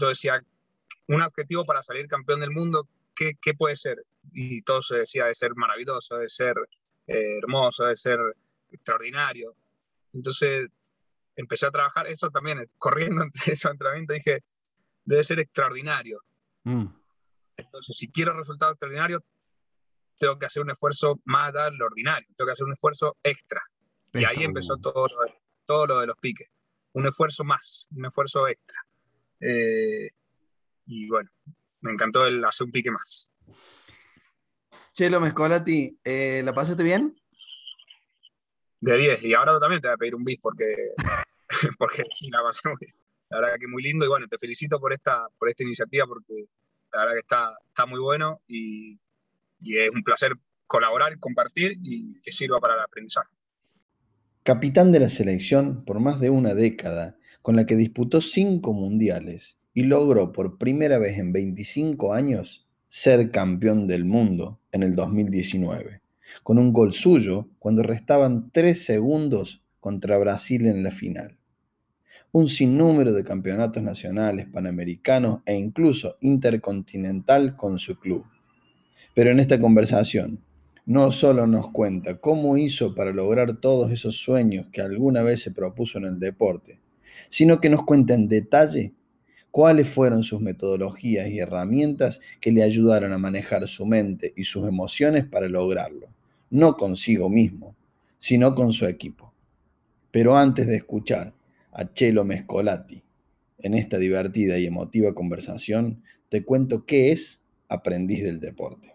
Entonces decía, un objetivo para salir campeón del mundo, ¿qué, qué puede ser? Y todo se decía de ser maravilloso, de ser eh, hermoso, de ser extraordinario. Entonces empecé a trabajar eso también, corriendo entre esos entrenamientos, dije, debe ser extraordinario. Mm. Entonces, si quiero resultados extraordinarios, tengo que hacer un esfuerzo más allá lo ordinario, tengo que hacer un esfuerzo extra. Y ahí empezó todo todo lo de los piques. Un esfuerzo más, un esfuerzo extra. Eh, y bueno, me encantó el hacer un pique más. Chelo Mescolati, eh, ¿la pasaste bien? De 10, y ahora también te voy a pedir un bis porque, porque la pasé muy, la verdad que muy lindo y bueno, te felicito por esta, por esta iniciativa porque la verdad que está, está muy bueno y, y es un placer colaborar, compartir y que sirva para el aprendizaje. Capitán de la selección por más de una década, con la que disputó cinco mundiales y logró por primera vez en 25 años ser campeón del mundo en el 2019, con un gol suyo cuando restaban tres segundos contra Brasil en la final. Un sinnúmero de campeonatos nacionales, panamericanos e incluso intercontinental con su club. Pero en esta conversación no solo nos cuenta cómo hizo para lograr todos esos sueños que alguna vez se propuso en el deporte, sino que nos cuenta en detalle cuáles fueron sus metodologías y herramientas que le ayudaron a manejar su mente y sus emociones para lograrlo, no consigo mismo, sino con su equipo. Pero antes de escuchar a Chelo Mescolati en esta divertida y emotiva conversación, te cuento qué es Aprendiz del Deporte.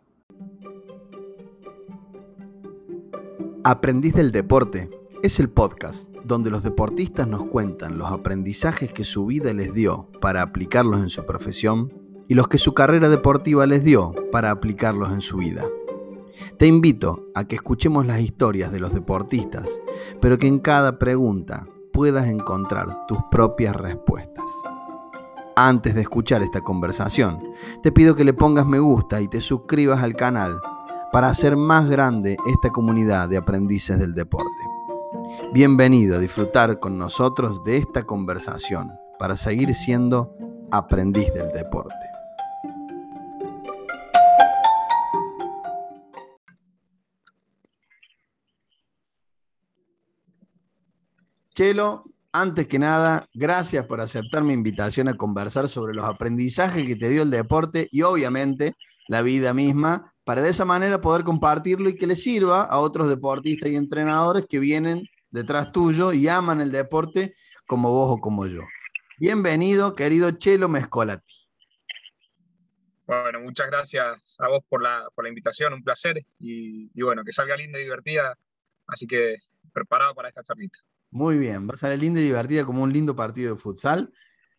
Aprendiz del Deporte es el podcast donde los deportistas nos cuentan los aprendizajes que su vida les dio para aplicarlos en su profesión y los que su carrera deportiva les dio para aplicarlos en su vida. Te invito a que escuchemos las historias de los deportistas, pero que en cada pregunta puedas encontrar tus propias respuestas. Antes de escuchar esta conversación, te pido que le pongas me gusta y te suscribas al canal para hacer más grande esta comunidad de aprendices del deporte. Bienvenido a disfrutar con nosotros de esta conversación para seguir siendo aprendiz del deporte. Chelo, antes que nada, gracias por aceptar mi invitación a conversar sobre los aprendizajes que te dio el deporte y obviamente la vida misma para de esa manera poder compartirlo y que le sirva a otros deportistas y entrenadores que vienen detrás tuyo y aman el deporte como vos o como yo. Bienvenido, querido Chelo Mescolati. Bueno, muchas gracias a vos por la, invitación, un placer y, bueno, que salga linda y divertida, así que preparado para esta charlita. Muy bien, va a salir linda y divertida como un lindo partido de futsal,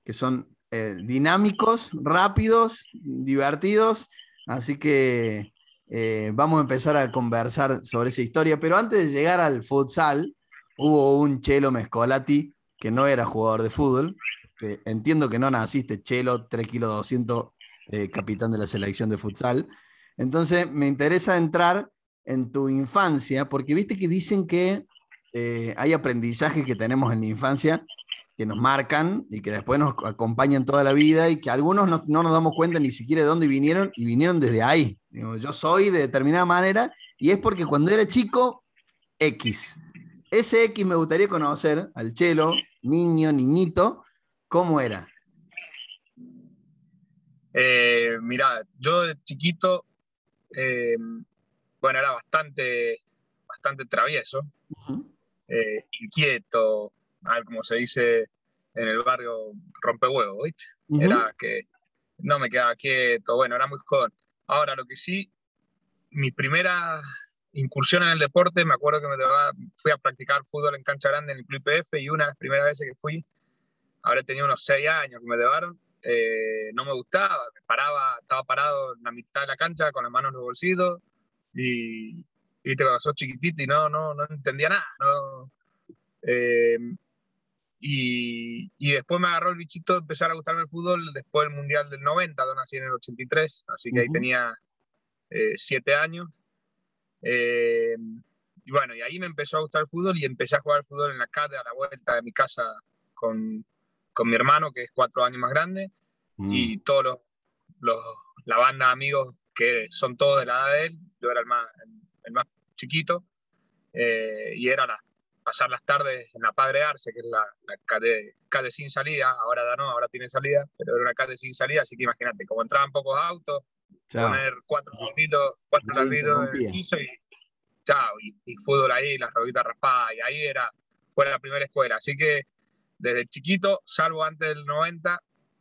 que son eh, dinámicos, rápidos, divertidos, así que eh, vamos a empezar a conversar sobre esa historia, pero antes de llegar al futsal, hubo un Chelo Mescolati que no era jugador de fútbol. entiendo que no naciste Chelo, 3 kilos 200, eh, capitán de la selección de futsal. Entonces, me interesa entrar en tu infancia, porque viste que dicen que eh, hay aprendizajes que tenemos en la infancia que nos marcan y que después nos acompañan toda la vida y que algunos no, nos damos cuenta ni siquiera de dónde vinieron y vinieron desde ahí. yo soy de determinada manera y es porque cuando era chico, X. Ese X me gustaría conocer al chelo, niño, niñito, ¿cómo era? Eh, mira, yo de chiquito, eh, bueno, era bastante, bastante travieso, eh, inquieto, como se dice en el barrio, rompehuevo, ¿viste? Era que no me quedaba quieto, bueno, era muy joven. Ahora, lo que sí, mi primera incursión en el deporte, me acuerdo que me fui a practicar fútbol en cancha grande en el Club IPF y una de las primeras veces que fui, habré tenido unos seis años que me llevaron, eh, no me gustaba, me paraba, estaba parado en la mitad de la cancha con las manos en los bolsillos y, y te sos chiquitito y no, no, no entendía nada. No, eh, y, y, después me agarró el bichito de empezar a gustarme el fútbol después del Mundial del 90, donde nací en el 83, así que ahí tenía eh, siete años. Eh, y bueno, y ahí me empezó a gustar el fútbol y empecé a jugar al fútbol en la calle a la vuelta de mi casa con, con mi hermano, que es cuatro años más grande. mm. y todos los, la banda de amigos que son todos de la edad de él, yo era el más, el más chiquito, eh, y era pasar las tardes en la Padre Arce, que es la, la calle, sin salida, ahora da no, ahora tiene salida, pero era una calle sin salida, así que imagínate, como entraban pocos autos, poner cuatro larguitos, cuatro larguitos en el piso y chao, y, fútbol ahí, las rodillas raspadas, y ahí era, fue la primera escuela, así que desde chiquito, salvo antes del 90,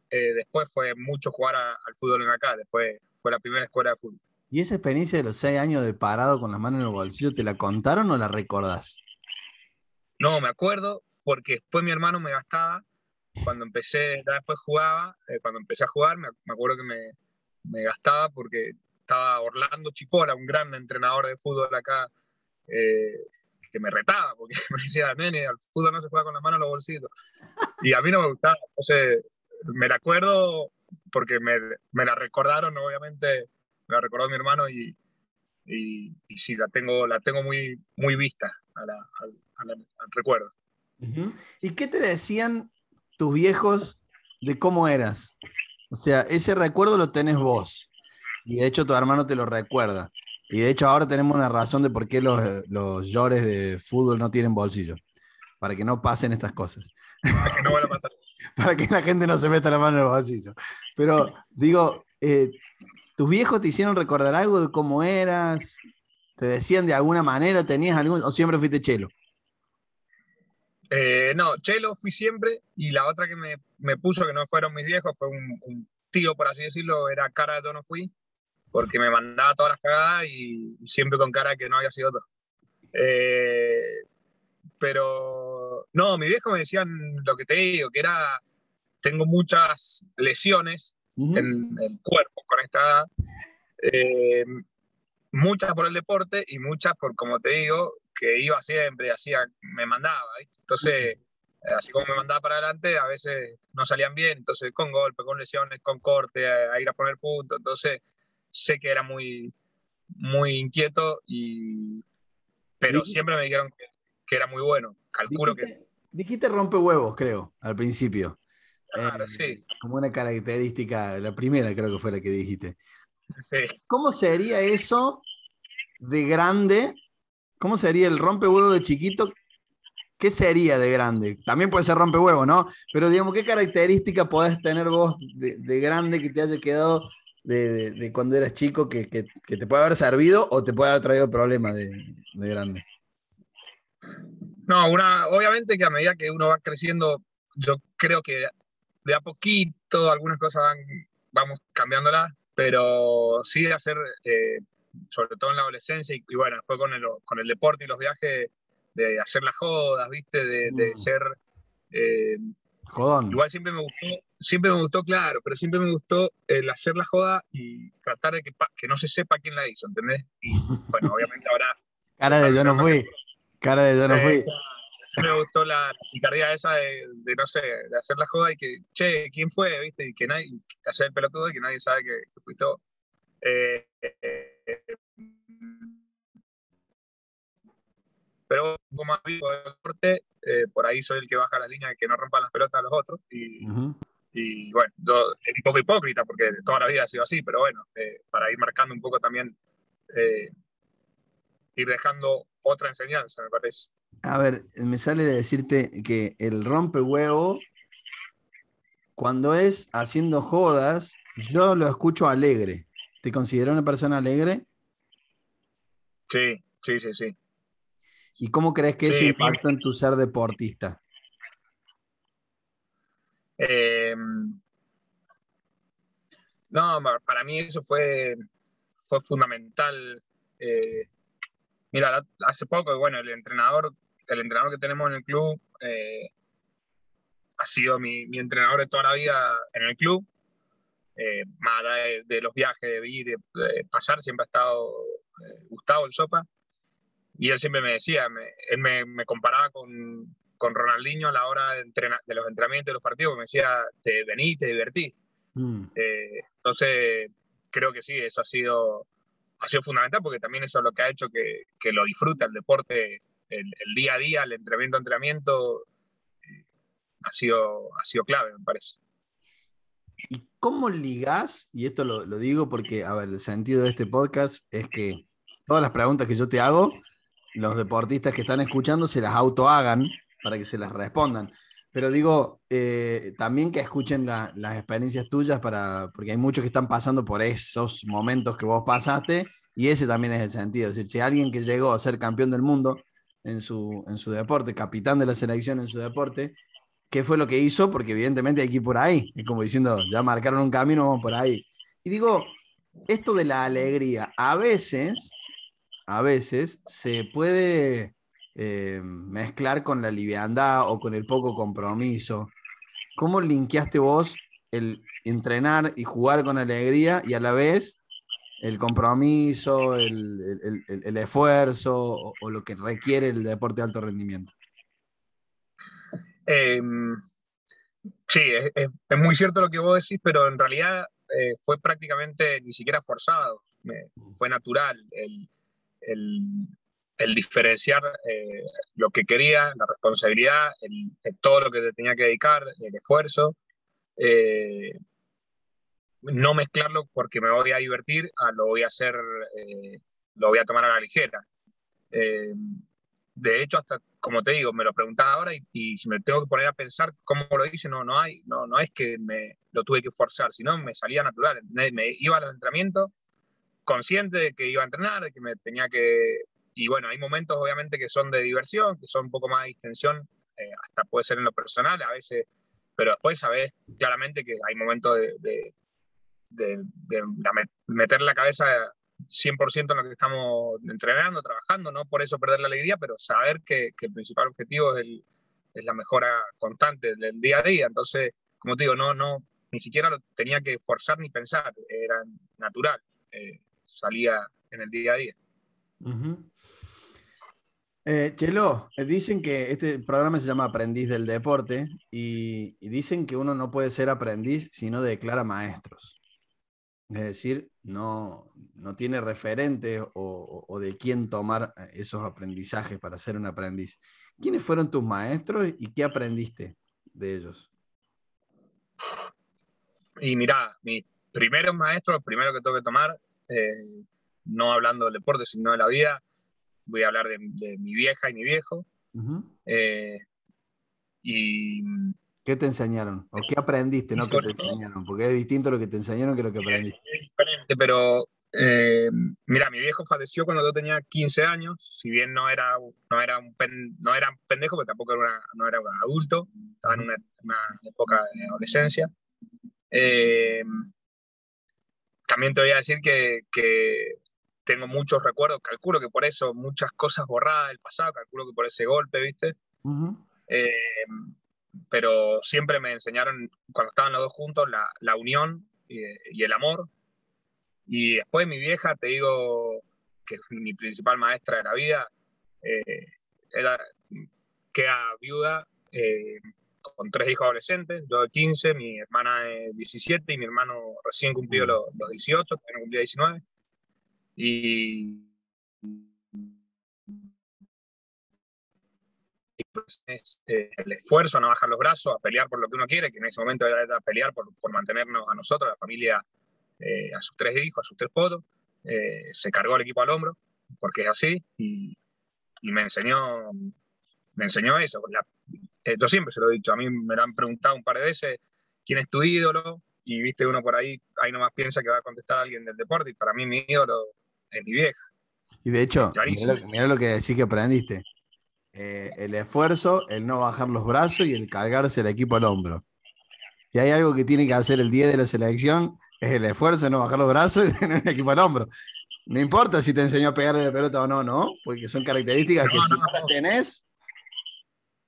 eh, después fue mucho jugar al fútbol en acá, después fue la primera escuela de fútbol. ¿Y esa experiencia de los seis años de parado con las manos en el bolsillo, te la contaron o la recordás? No, me acuerdo, porque después mi hermano me gastaba, cuando empecé, después jugaba, eh, cuando empecé a jugar, me, acuerdo que me, gastaba porque estaba Orlando Chipola, un gran entrenador de fútbol acá, eh, que me retaba, porque me decía, nene, al fútbol no se juega con las manos en los bolsillos. Y a mí no me gustaba, entonces me la acuerdo porque me, me la recordaron, obviamente, me la recordó mi hermano y, y, sí, la tengo, la tengo muy, muy vista al, recuerdo. ¿Y qué te decían tus viejos de cómo eras? O sea, ese recuerdo lo tenés vos. Y de hecho tu hermano te lo recuerda. Y de hecho ahora tenemos una razón de por qué los, los llores de fútbol no tienen bolsillo. Para que no pasen estas cosas. Para que no a pasar. para que la gente no se meta la mano en el bolsillo. Pero digo, eh, ¿tus viejos te hicieron recordar algo de cómo eras? ¿Te decían de alguna manera? ¿Tenías algún, o siempre fuiste chelo? Eh, no, chelo fui siempre y la otra que me, me, puso, que no fueron mis viejos, fue un, tío, por así decirlo, era cara de yo no fui, porque me mandaba todas las cagadas y, siempre con cara que no había sido todo. Eh, pero no, mis viejos me decían lo que te digo, que era, tengo muchas lesiones en el cuerpo con esta edad, eh, muchas por el deporte y muchas por, como te digo, que iba siempre, hacía, me mandaba, entonces, así como me mandaba para adelante, a veces no salían bien, entonces con golpe, con lesiones, con corte, a, ir a poner punto, entonces sé que era muy, muy inquieto y pero siempre me dijeron que que era muy bueno. Calculo que. Dijiste rompe huevos, creo, al principio. Claro, eh, sí. Como una característica, la primera creo que fue la que dijiste. Sí. ¿Cómo sería eso de grande? ¿Cómo sería el rompe huevo de chiquito? ¿Qué sería de grande? También puede ser rompe huevo, ¿no? Pero digamos, ¿qué característica podés tener vos de, grande que te haya quedado de, cuando eras chico que, te puede haber servido o te puede haber traído problemas de grande? No, una, obviamente que a medida que uno va creciendo, yo creo que de a poquito algunas cosas van, vamos cambiándolas, pero sí hacer, eh, sobre todo en la adolescencia y, bueno, después con el, con el deporte y los viajes, de hacer las jodas, ¿viste? De, mm. ser... Eh, Jodón. Igual siempre me gustó, siempre me gustó, claro, pero siempre me gustó el hacer la joda y tratar de que, que no se sepa quién la hizo, ¿entendés? Y bueno, obviamente ahora... Cara de yo no fui. Cara de yo no fui. Eh, me gustó la picardía esa de, no sé, de hacer la joda y que, che, ¿quién fue? ¿Viste? Y que nadie, hacer el pelotudo y que nadie sabe que, que fuiste vos. Eh, pero como más vivo de deporte, eh, por ahí soy el que baja la línea de que no rompan las pelotas a los otros. Y, y bueno, yo, es un poco hipócrita porque toda la vida ha sido así, pero bueno, para ir marcando un poco también, ir dejando otra enseñanza, me parece. A ver, me sale de decirte que el rompehuevo, cuando es haciendo jodas, yo lo escucho alegre. ¿Te considero una persona alegre? Sí, sí, sí, sí. ¿Y cómo crees que eso impacta en tu ser deportista? Em, no, para mí eso fue, fue fundamental. Eh, Mira, hace poco, bueno, el entrenador, el entrenador que tenemos en el club eh, ha sido mi, entrenador de toda la vida en el club. Eh, más allá de, los viajes, de vivir, de, pasar, siempre ha estado eh, Gustavo el Sopa. Y él siempre me decía, él me, comparaba con, con, Ronaldinho a la hora de, de los entrenamientos de los partidos, me decía, te vení, te divertí. Mm. entonces, creo que sí, eso ha sido ha sido fundamental porque también eso es lo que ha hecho que, que lo disfrute el deporte, el, día a día, el entrenamiento, entrenamiento, eh, ha, sido, ha sido clave, me parece. ¿Y cómo ligás? Y esto lo, digo porque, a ver, el sentido de este podcast es que todas las preguntas que yo te hago, los deportistas que están escuchando se las auto hagan para que se las respondan. Pero digo, eh, también que escuchen las experiencias tuyas, para, porque hay muchos que están pasando por esos momentos que vos pasaste, y ese también es el sentido. Es decir, si alguien que llegó a ser campeón del mundo en su, en su deporte, capitán de la selección en su deporte, ¿qué fue lo que hizo? Porque evidentemente hay que ir por ahí. Es como diciendo, ya marcaron un camino, vamos por ahí. Y digo, esto de la alegría, a veces, a veces se puede eh, mezclar con la liviandad o con el poco compromiso. ¿Cómo linkeaste vos el entrenar y jugar con alegría y a la vez el compromiso, el, esfuerzo o, lo que requiere el deporte de alto rendimiento? Em, sí, es, muy cierto lo que vos decís, pero en realidad eh, fue prácticamente ni siquiera forzado, fue natural el, diferenciar eh, lo que quería, la responsabilidad, todo lo que te tenía que dedicar, el esfuerzo, eh, no mezclarlo porque me voy a divertir, lo voy a hacer, eh, lo voy a tomar a la ligera. de hecho, hasta como te digo, me lo preguntaba ahora y, si me tengo que poner a pensar cómo lo hice, no, no, hay, no, no es que me lo tuve que forzar, sino me salía natural. Me, iba a los entrenamientos consciente de que iba a entrenar, de que me tenía que y bueno, hay momentos obviamente que son de diversión, que son un poco más de distensión, eh, hasta puede ser en lo personal a veces, pero después sabes claramente que hay momentos de, meter la cabeza 100% en lo que estamos entrenando, trabajando, no por eso perder la alegría, pero saber que, el principal objetivo es, la mejora constante del día a día. Entonces, como te digo, no, no, ni siquiera lo tenía que forzar ni pensar, era natural, eh, salía en el día a día. Eh, Chelo, eh, dicen que este programa se llama Aprendiz del Deporte y, dicen que uno no puede ser aprendiz si no declara maestros. Es decir, no, no tiene referente o, de quién tomar eh, esos aprendizajes para ser un aprendiz. ¿Quiénes fueron tus maestros y qué aprendiste de ellos? Y mira, mis primeros maestros, primero que tengo que tomar, no hablando del deporte, sino de la vida, voy a hablar de, mi vieja y mi viejo. Eh, y, ¿Qué te enseñaron? ¿O qué aprendiste? No que te enseñaron, porque es distinto lo que te enseñaron que lo que aprendiste. Es diferente, pero eh, mira, mi viejo falleció cuando yo tenía 15 años, si bien no era, no era, un, no era pendejo, pero tampoco era, no era un adulto, estaba en una, época de adolescencia. Eh, también te voy a decir que, que tengo muchos recuerdos, calculo que por eso muchas cosas borradas del pasado, calculo que por ese golpe, ¿viste? Eh, pero siempre me enseñaron, cuando estaban los dos juntos, la, la unión y, el amor. Y después mi vieja, te digo, que es mi principal maestra de la vida, eh, era, queda viuda eh, con tres hijos adolescentes, yo de 15, mi hermana de 17 y mi hermano recién cumplió los, los 18, también cumplía 19 y, pues, eh, el esfuerzo a no bajar los brazos, a pelear por lo que uno quiere, que en ese momento era, pelear por, por, mantenernos a nosotros, a la familia, eh, a sus tres hijos, a sus tres potos. Eh, se cargó el equipo al hombro, porque es así, y, y me enseñó me enseñó eso. yo siempre se lo he dicho, a mí me lo han preguntado un par de veces, ¿quién es tu ídolo? Y viste, uno por ahí, ahí nomás piensa que va a contestar a alguien del deporte, y para mí mi ídolo mi vieja. Y de hecho, mira lo, que decís que aprendiste. Eh, el esfuerzo, el no bajar los brazos y el cargarse el equipo al hombro. Si hay algo que tiene que hacer el día de la selección, es el esfuerzo de no bajar los brazos y tener el equipo al hombro. No importa si te enseñó a pegarle la pelota o no, ¿no? Porque son características que si no las tenés.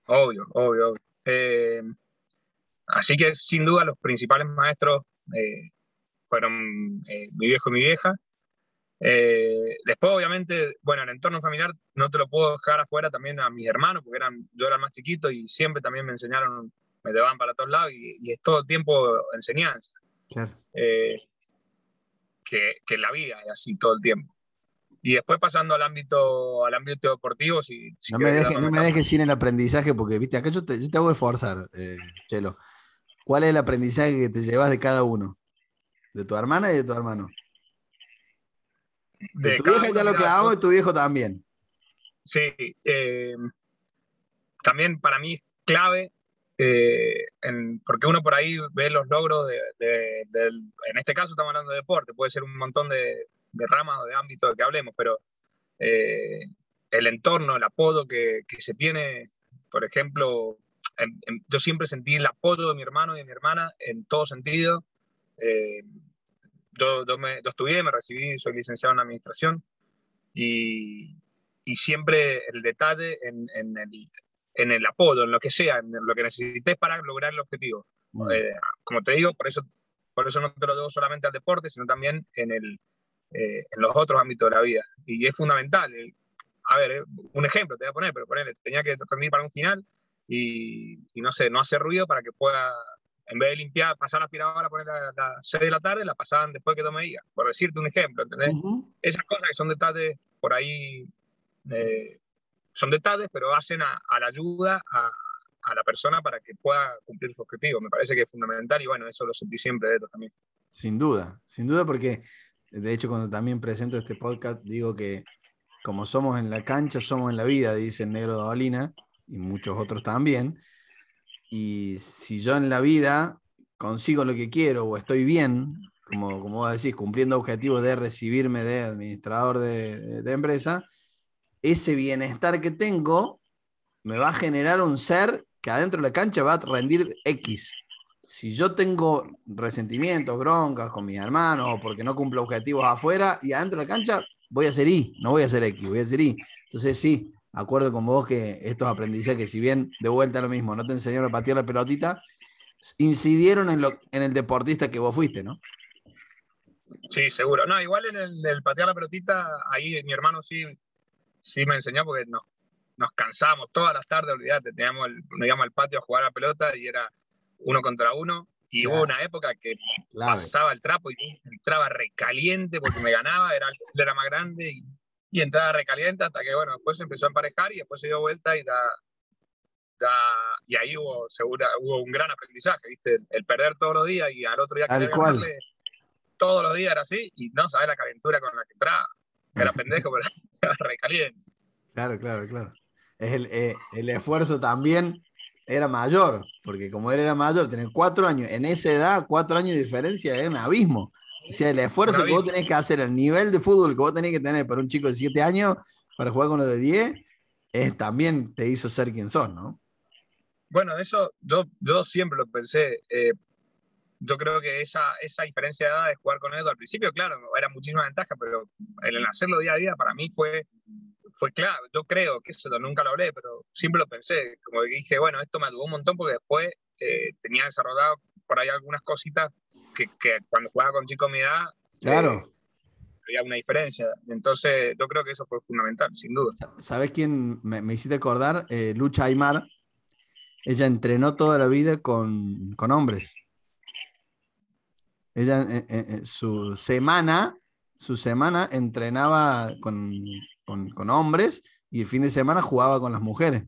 Obvio, obvio. Eh, así que sin duda los principales maestros eh, fueron mi viejo y mi vieja. Eh, después, obviamente, bueno, el entorno familiar no te lo puedo dejar afuera también a mis hermanos, porque eran, yo era más chiquito y siempre también me enseñaron, me llevaban para todos lados y, es todo el tiempo enseñanza. Eh, que, que, la vida es así todo el tiempo. Y después pasando al ámbito, al ámbito deportivo, si, no, me dejes, no me dejes sin el aprendizaje, porque viste, acá yo te, yo te hago esforzar, eh, Chelo. ¿Cuál es el aprendizaje que te llevas de cada uno? De tu hermana y de tu hermano. De, tu vieja ya lo clavó y tu viejo también. Sí, eh, también para mí es clave, eh, porque uno por ahí ve los logros de, en este caso estamos hablando de deporte, puede ser un montón de, ramas o de ámbitos que hablemos, pero eh, el entorno, el apodo que, se tiene, por ejemplo, yo siempre sentí el apodo de mi hermano y de mi hermana en todo sentido. Eh, yo, me, estudié, me recibí, soy licenciado en administración y, y siempre el detalle en, en, el, en, el, apodo, en lo que sea, en lo que necesites para lograr el objetivo. Eh, como te digo, por eso, por eso no te lo debo solamente al deporte, sino también en, el, eh, en los otros ámbitos de la vida. Y es fundamental a ver, eh, un ejemplo te voy a poner, pero ponele, tenía que rendir para un final y, no sé, no hacer ruido para que pueda, en vez de limpiar, pasar la aspiradora a poner a las 6 de la tarde, la pasaban después que tome iba, por decirte un ejemplo, ¿entendés? Esas cosas que son detalles por ahí, eh, son detalles, pero hacen a, la ayuda a, a, la persona para que pueda cumplir su objetivo. Me parece que es fundamental y bueno, eso lo sentí siempre de esto también. Sin duda, sin duda porque de hecho cuando también presento este podcast digo que como somos en la cancha, somos en la vida, dice el negro Davalina, y muchos otros también. Y si yo en la vida consigo lo que quiero o estoy bien, como, como vos decís, cumpliendo objetivos de recibirme de administrador de, de empresa, ese bienestar que tengo me va a generar un ser que adentro de la cancha va a rendir X. Si yo tengo resentimientos, broncas con mis hermanos porque no cumplo objetivos afuera y adentro de la cancha voy a hacer Y, no voy a hacer X, voy a hacer Y. Entonces sí, acuerdo con vos que estos aprendizajes, si bien de vuelta lo mismo, no te enseñaron a patear la pelotita, incidieron en, lo, en el deportista que vos fuiste, ¿no? Sí, seguro. No, igual en el, patear la pelotita, ahí mi hermano sí, sí me enseñó porque no, nos cansábamos todas las tardes, olvídate, teníamos nos íbamos al patio a jugar a la pelota y era uno contra uno y hubo una época que pasaba el trapo y entraba recaliente porque me ganaba, era, era más grande y, y, entraba recaliente hasta que, bueno, después se empezó a emparejar y después se dio vuelta y da, da y ahí hubo, segura, hubo un gran aprendizaje, ¿viste? El, perder todos los días y al otro día que ganarle, todos los días era así y no sabes la calentura con la que entraba. Era pendejo, pero era recaliente. Claro, claro, claro. Es el, eh, el esfuerzo también era mayor, porque como él era mayor, tener cuatro años, en esa edad, cuatro años de diferencia es un abismo. O sea, el esfuerzo que vos tenés que hacer, el nivel de fútbol que vos tenés que tener para un chico de siete años para jugar con los de diez, es, también te hizo ser quien sos, ¿no? Bueno, eso yo, yo siempre lo pensé. Eh, yo creo que esa, esa diferencia de edad de jugar con Edo al principio, claro, era muchísima ventaja, pero el hacerlo día a día para mí fue fue clave. Yo creo que eso nunca lo hablé, pero siempre lo pensé. Como que dije, bueno, esto me ayudó un montón porque después eh, tenía desarrollado por ahí algunas cositas que, que cuando jugaba con chicos mi edad. Claro. Eh, había una diferencia. Entonces, yo creo que eso fue fundamental, sin duda. ¿Sabes quién me, me hiciste acordar? Eh, Lucha Aymar. Ella entrenó toda la vida con, con hombres. Ella, en su semana, su semana entrenaba con, con, hombres y el fin de semana jugaba con las mujeres.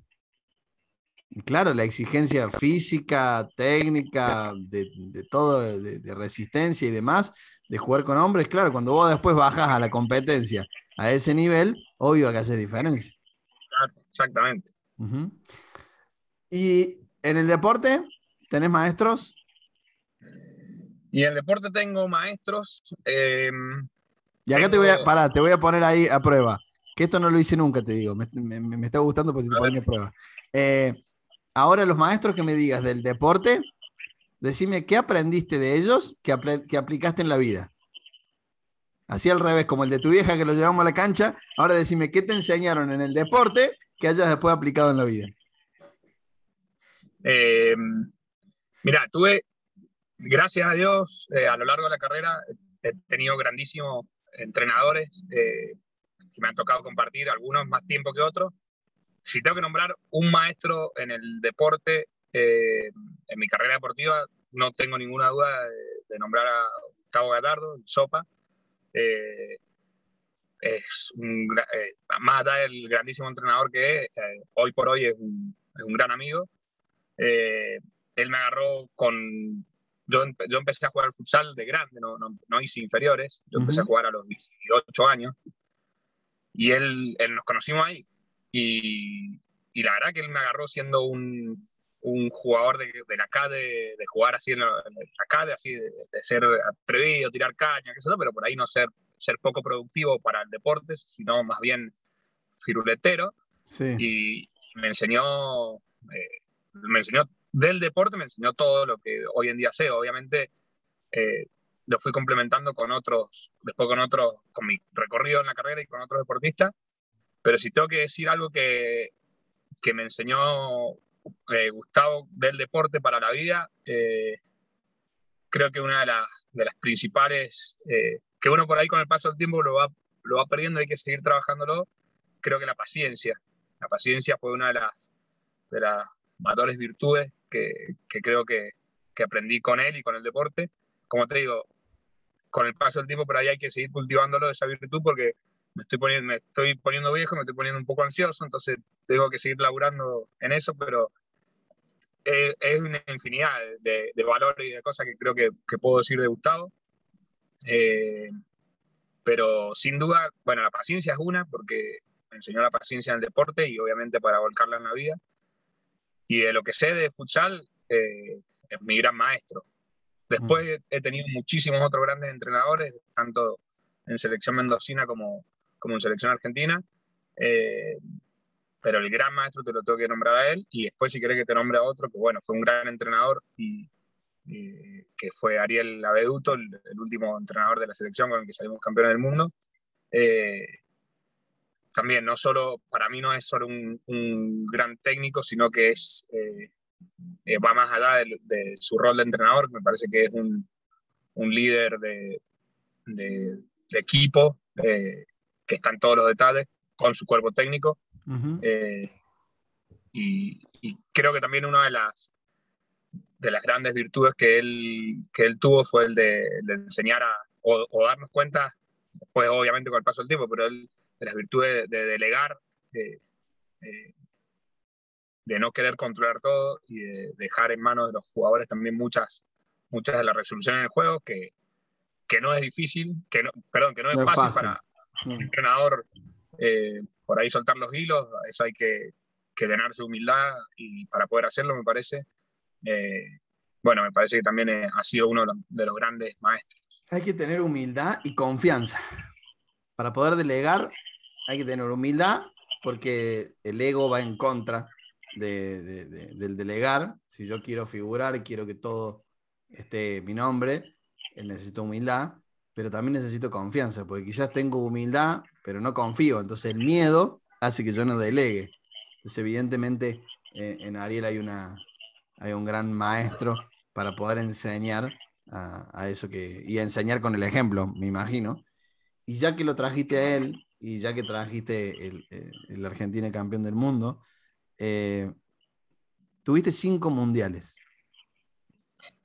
Claro, la exigencia física, técnica, de, todo, de, resistencia y demás, de jugar con hombres, claro, cuando vos después bajas a la competencia a ese nivel, obvio que hace diferencia. Exactamente. ¿Y en el deporte tenés maestros? Y en el deporte tengo maestros. Eh, y acá te voy a, para, te voy a poner ahí a prueba que esto no lo hice nunca, te digo, me, está gustando porque te ponen prueba. Eh, ahora los maestros que me digas del deporte, decime qué aprendiste de ellos que, que aplicaste en la vida. Así al revés, como el de tu vieja que lo llevamos a la cancha, ahora decime qué te enseñaron en el deporte que hayas después aplicado en la vida. Eh, mira, tuve, gracias a Dios, eh, a lo largo de la carrera he tenido grandísimos entrenadores, me han tocado compartir, algunos más tiempo que otros. Si tengo que nombrar un maestro en el deporte, eh, en mi carrera deportiva, no tengo ninguna duda de, nombrar a Gustavo Gatardo, Sopa. Eh, es un, eh, más allá del grandísimo entrenador que es, hoy por hoy es un, es un gran amigo. él me agarró con... Yo, yo empecé a jugar futsal de grande, no, no, hice inferiores, yo empecé a jugar a los 18 años y él, él nos conocimos ahí. Y, y, la verdad que él me agarró siendo un, un jugador de, de la CADE, de, jugar así en la, CADE, así de, ser atrevido, tirar caña, qué sé yo, pero por ahí no ser, ser poco productivo para el deporte, sino más bien firuletero. Sí. Y me enseñó, eh, me enseñó del deporte, me enseñó todo lo que hoy en día sé. Obviamente eh, lo fui complementando con otros, después con otros, con mi recorrido en la carrera y con otros deportistas. Pero si tengo que decir algo que, que me enseñó eh, Gustavo del deporte para la vida, creo que una de, de las principales, que uno por ahí con el paso del tiempo lo va, lo va perdiendo, hay que seguir trabajándolo, creo que la paciencia. La paciencia fue una de las, de las mayores virtudes que, que creo que, que, aprendí con él y con el deporte. Como te digo, con el paso del tiempo, pero ahí hay que seguir cultivándolo, esa virtud, porque me estoy poniendo, me estoy poniendo viejo, me estoy poniendo un poco ansioso, entonces tengo que seguir laburando en eso, pero es, es una infinidad de, de, valores y de cosas que creo que, que puedo decir de Gustavo. Eh, pero sin duda, bueno, la paciencia es una, porque me enseñó la paciencia en el deporte y obviamente para volcarla en la vida. Y de lo que sé de futsal, eh, es mi gran maestro. Después mm. he tenido muchísimos otros grandes entrenadores, tanto en selección mendocina como, como en selección argentina. Eh, pero el gran maestro te lo tengo que nombrar a él. Y después, si querés que te nombre a otro, que bueno, fue un gran entrenador y, que fue Ariel Abeduto, el, último entrenador de la selección con el que salimos campeones del mundo. Eh, también no solo, para mí no es solo un, gran técnico, sino que es, eh, eh, va más allá de, su rol de entrenador, me parece que es un, líder de, equipo eh, que está en todos los detalles con su cuerpo técnico. y, creo que también una de las, de las grandes virtudes que él, que él tuvo fue el de, enseñar a, o, o darnos cuenta, después obviamente con el paso del tiempo, pero él de las virtudes de, delegar, de, de, no querer controlar todo y de dejar en manos de los jugadores también muchas, muchas de las resoluciones del juego, que, que no es difícil, que no, perdón, que no es, fácil, para mm. entrenador eh, por ahí soltar los hilos, eso hay que, que llenarse de humildad y para poder hacerlo me parece, eh, bueno, me parece que también eh, ha sido uno de los grandes maestros. Hay que tener humildad y confianza. Para poder delegar hay que tener humildad porque el ego va en contra del delegar. Si yo quiero figurar, y quiero que todo esté mi nombre, necesito humildad, pero también necesito confianza, porque quizás tengo humildad, pero no confío. Entonces el miedo hace que yo no delegue. Entonces evidentemente eh, en Ariel hay, una, hay un gran maestro para poder enseñar a, eso que, y enseñar con el ejemplo, me imagino. Y ya que lo trajiste a él, y ya que trajiste el, eh, el Argentina campeón del mundo, eh, tuviste cinco mundiales.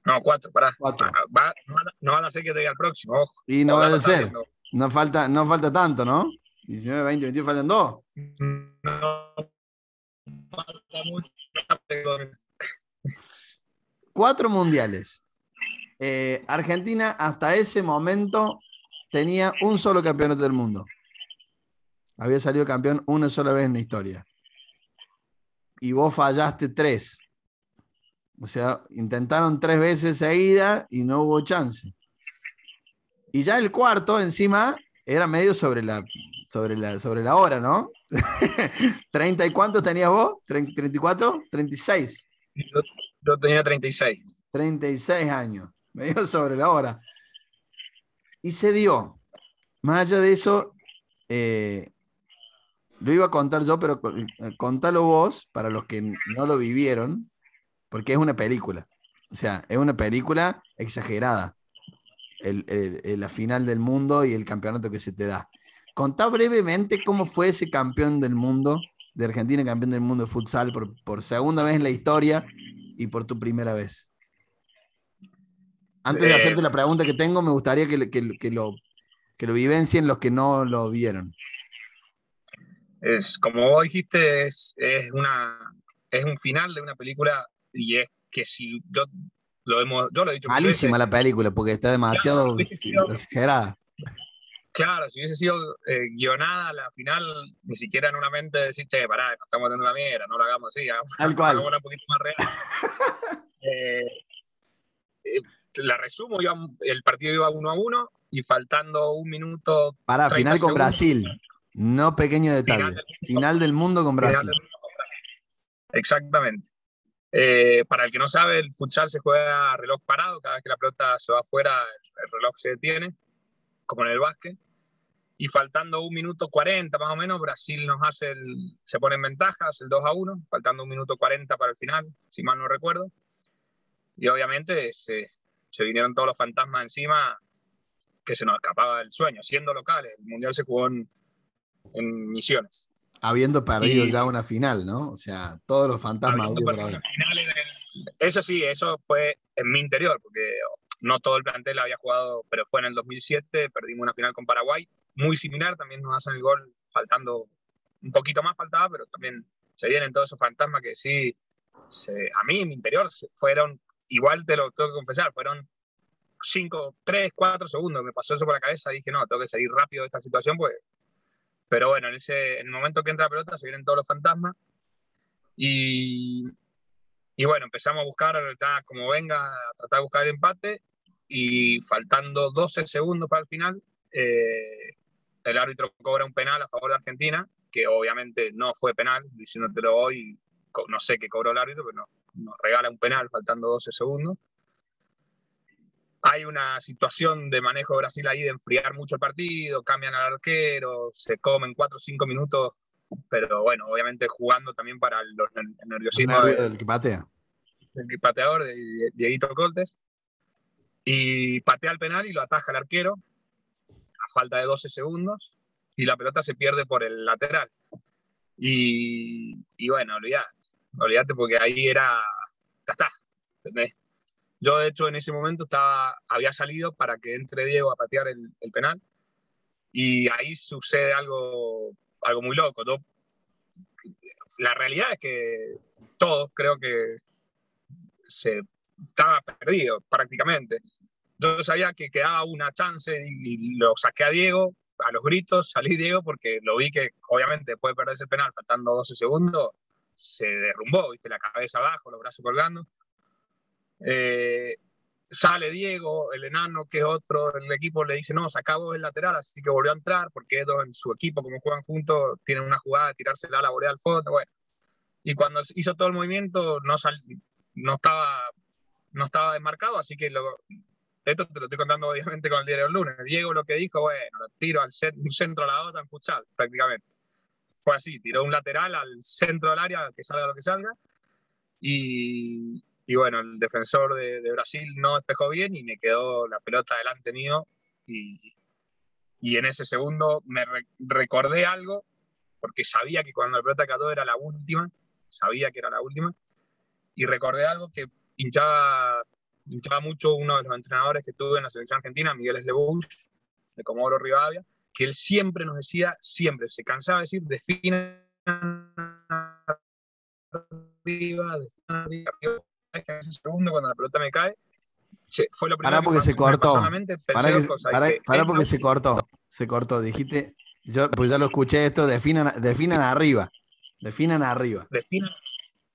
No, cuatro, pará. Cuatro. Ah, no van a ser que te diga el próximo, ojo. Y no va a ser. No falta, no falta tanto, ¿no? 19, 20, 21, faltan dos. No, falta mucho. Cuatro mundiales. Eh, Argentina hasta ese momento tenía un solo campeonato del mundo. Había salido campeón una sola vez en la historia. Y vos fallaste tres. O sea, intentaron tres veces seguida y no hubo chance. Y ya el cuarto, encima, era medio sobre la, sobre la, sobre la hora, ¿no? ¿30 y cuántos tenías vos? ¿34? 36. Yo, yo tenía 36. 36 años, medio sobre la hora. Y se dio. Más allá de eso, eh, lo iba a contar yo, pero eh, contalo vos para los que no lo vivieron, porque es una película. O sea, es una película exagerada. la final del mundo y el campeonato que se te da. Contá brevemente cómo fue ese campeón del mundo, de Argentina, campeón del mundo de futsal por, segunda vez en la historia y por tu primera vez. Antes de eh, hacerte la pregunta que tengo, me gustaría que, que, lo, que lo vivencien los que no lo vieron es como vos dijiste, es, es, una, es un final de una película y es que si yo lo hemos, yo lo he dicho. Malísima la película porque está demasiado exagerada. Claro, si hubiese sido eh, guionada la final, ni siquiera en una mente decir, che, pará, nos estamos dando una mierda, no lo hagamos así, hagamos, una un poquito más real. Eh, eh, la resumo, el partido iba uno a uno y faltando un minuto. Para, final con Brasil, no pequeño detalle. Final del mundo, con Brasil. Exactamente. Para el que no sabe, el futsal se juega a reloj parado, cada vez que la pelota se va afuera, el reloj se detiene como en el básquet. Y faltando un minuto 40 más o menos, Brasil nos hace el, se pone en ventajas, el 2 a 1, faltando un minuto 40 para el final, si mal no recuerdo. Y obviamente se, vinieron todos los fantasmas encima que se nos escapaba el sueño, siendo locales. El Mundial se jugó en Misiones. Habiendo perdido ya una final, ¿no? O sea, todos los fantasmas. Eso sí, eso fue en mi interior, porque no todo el plantel había jugado, pero fue en el 2007, perdimos una final con Paraguay, muy similar, también nos hacen el gol faltando, un poquito más faltaba, pero también se vienen todos esos fantasmas que sí, a mí en mi interior fueron, igual te lo tengo que confesar, fueron 5, 3, 4 segundos, me pasó eso por la cabeza, dije, no, tengo que salir rápido de esta situación, pues, pero bueno, en, ese, en el momento que entra la pelota se vienen todos los fantasmas y, y bueno, empezamos a buscar, como venga, a tratar de buscar el empate y faltando 12 segundos para el final, eh, el árbitro cobra un penal a favor de Argentina, que obviamente no fue penal, diciéndotelo hoy, no sé qué cobró el árbitro, pero nos regala un penal faltando 12 segundos. Hay una situación de manejo de Brasil ahí de enfriar mucho el partido, cambian al arquero, se comen 4 o 5 minutos, pero bueno, obviamente jugando también para los nerviosismos del que patea. Del pateador, de Dieguito Coltes y patea el penal y lo ataja el arquero a falta de 12 segundos y la pelota se pierde por el lateral. Y, y bueno, olvídate, olvídate porque ahí era, ya está, ¿entendés? Yo de hecho en ese momento estaba, había salido para que entre Diego a patear el, penal y ahí sucede algo, algo muy loco. la realidad es que todos creo que se estaba perdido prácticamente. Yo sabía que quedaba una chance y, lo saqué a Diego, a los gritos, salí Diego porque lo vi que obviamente después de perder ese penal, faltando 12 segundos, se derrumbó, viste, la cabeza abajo, los brazos colgando. Eh, sale Diego, el enano, que es otro, el equipo le dice, no, sacamos el lateral, así que volvió a entrar, porque Edo en su equipo, como juegan juntos, tienen una jugada de tirarse la borea al fondo, bueno. Y cuando hizo todo el movimiento, no, sal, no estaba no estaba desmarcado, así que lo, esto te lo estoy contando obviamente con el diario del lunes. Diego lo que dijo, bueno, tiro al un centro a la otra en futsal, prácticamente. Fue así, tiró un lateral al centro del área, que salga lo que salga. Y, y bueno, el defensor de, de, Brasil no despejó bien y me quedó la pelota delante mío. Y, y en ese segundo me recordé algo, porque sabía que cuando la pelota cayó era la última, sabía que era la última. Y recordé algo que hinchaba, hinchaba mucho uno de los entrenadores que tuve en la selección argentina, Miguel Eslebuch, de Comodoro Rivadavia, que él siempre nos decía, siempre se cansaba de decir, defina arriba, defina arriba, en ese segundo cuando la pelota me cae, fue lo primero para porque se cortó. Para, porque se cortó. Se cortó. Dijiste, yo pues ya lo escuché esto, definan, definan arriba. Definan arriba. Definan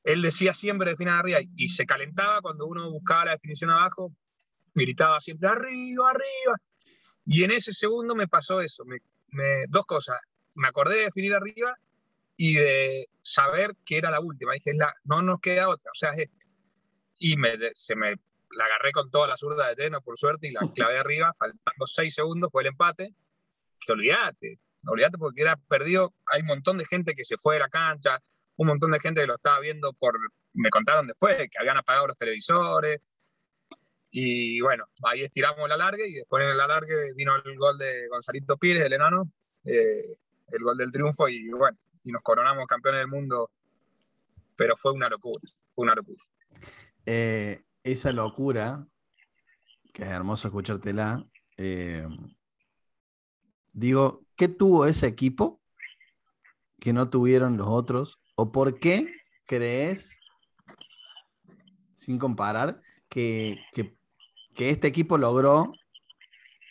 él decía siempre define arriba y se calentaba cuando uno buscaba la definición abajo, gritaba siempre arriba, arriba. Y en ese segundo me pasó eso, me, dos cosas. Me acordé de definir arriba y de saber que era la última. Dije, la, no nos queda otra, o sea, es este. Y me, se me la agarré con toda la zurda de Teno, por suerte, y la clavé arriba, faltando seis segundos, fue el empate. Que olvídate, olvídate porque era perdido. Hay un montón de gente que se fue de la cancha, un montón de gente que lo estaba viendo por, me contaron después, que habían apagado los televisores. Y bueno, ahí estiramos la larga y después en el alargue vino el gol de Gonzalito Pires, el enano, eh, el gol del triunfo y bueno, y nos coronamos campeones del mundo, pero fue una locura, fue una locura. Eh, esa locura, que es hermoso escuchártela, eh, digo, ¿qué tuvo ese equipo que no tuvieron los otros ¿O por qué crees sin comparar, que, que, este equipo logró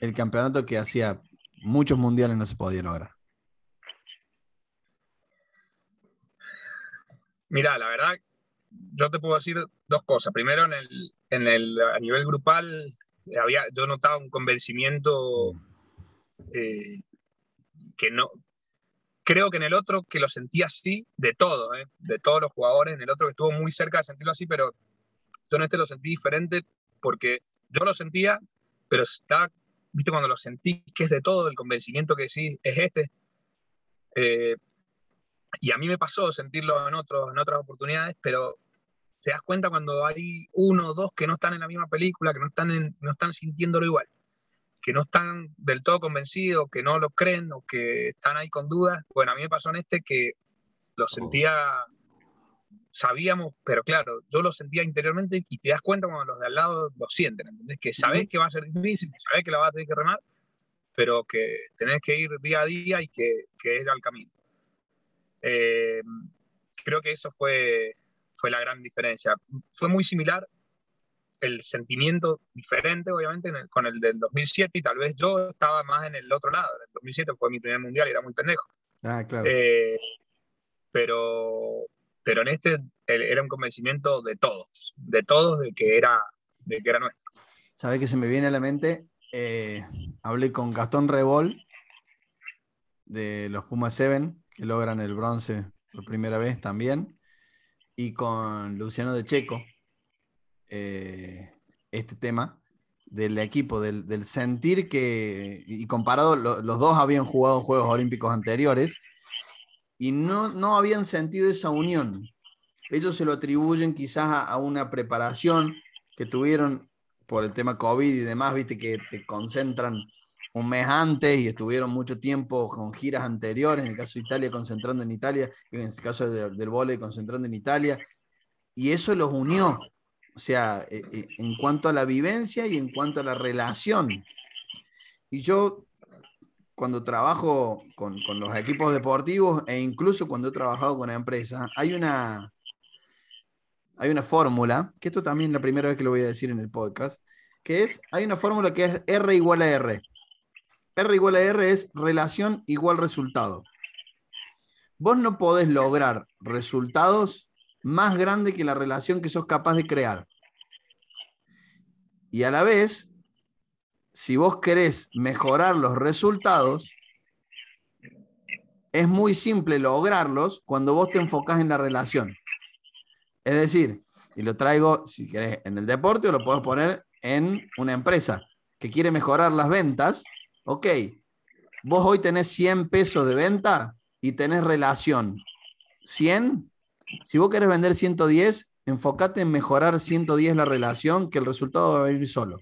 el campeonato que hacía muchos mundiales no se podía lograr? Mira, la verdad, yo te puedo decir dos cosas. Primero, en el, en el, a nivel grupal, había, yo notaba un convencimiento eh, que no, creo que en el otro que lo sentía así, de todo, eh, de todos los jugadores, en el otro que estuvo muy cerca de sentirlo así, pero yo en este lo sentí diferente porque yo lo sentía, pero está, viste, cuando lo sentí, que es de todo, el convencimiento que sí es este. Eh, y a mí me pasó sentirlo en, otros, en otras oportunidades, pero te das cuenta cuando hay uno o dos que no están en la misma película, que no están, no están sintiéndolo igual, que no están del todo convencidos, que no lo creen o que están ahí con dudas. Bueno, a mí me pasó en este que lo sentía, sabíamos, pero claro, yo lo sentía interiormente y te das cuenta cuando los de al lado lo sienten, ¿entendés? Que sabés que va a ser difícil, que sabés que la vas a tener que remar, pero que tenés que ir día a día y que, que es el camino. Eh, creo que eso fue, fue la gran diferencia. Fue muy similar el sentimiento diferente, obviamente, con el del 2007 y tal vez yo estaba más en el otro lado. El 2007 fue mi primer mundial y era muy pendejo. Ah, claro. Eh, pero, pero en este era un convencimiento de todos, de todos de que era, de que era nuestro. ¿Sabe que se me viene a la mente? Eh, hablé con Gastón Rebol de los Pumas 7 que logran el bronce por primera vez también, y con Luciano de Checo, eh, este tema del equipo, del, sentir que, y comparado, los dos habían jugado Juegos Olímpicos anteriores y no, no habían sentido esa unión. Ellos se lo atribuyen quizás a, a una preparación que tuvieron por el tema COVID y demás, viste que te concentran un mes antes y estuvieron mucho tiempo con giras anteriores, en el caso de Italia concentrando en Italia, en el caso del vole concentrando en Italia, y eso los unió, o sea, eh, eh, en cuanto a la vivencia y en cuanto a la relación. Y yo, cuando trabajo con, con los equipos deportivos e incluso cuando he trabajado con empresas, hay una, hay una fórmula, que esto también es la primera vez que lo voy a decir en el podcast, que es, hay una fórmula que es R igual a R. R igual a R es relación igual resultado. Vos no podés lograr resultados más grandes que la relación que sos capaz de crear. Y a la vez, si vos querés mejorar los resultados, es muy simple lograrlos cuando vos te enfocás en la relación. Es decir, y lo traigo, si querés, en el deporte o lo podés poner en una empresa que quiere mejorar las ventas, ok, vos hoy tenés 100 pesos de venta y tenés relación 100, si vos querés vender 110, enfócate en mejorar 110 la relación, que el resultado va a venir solo.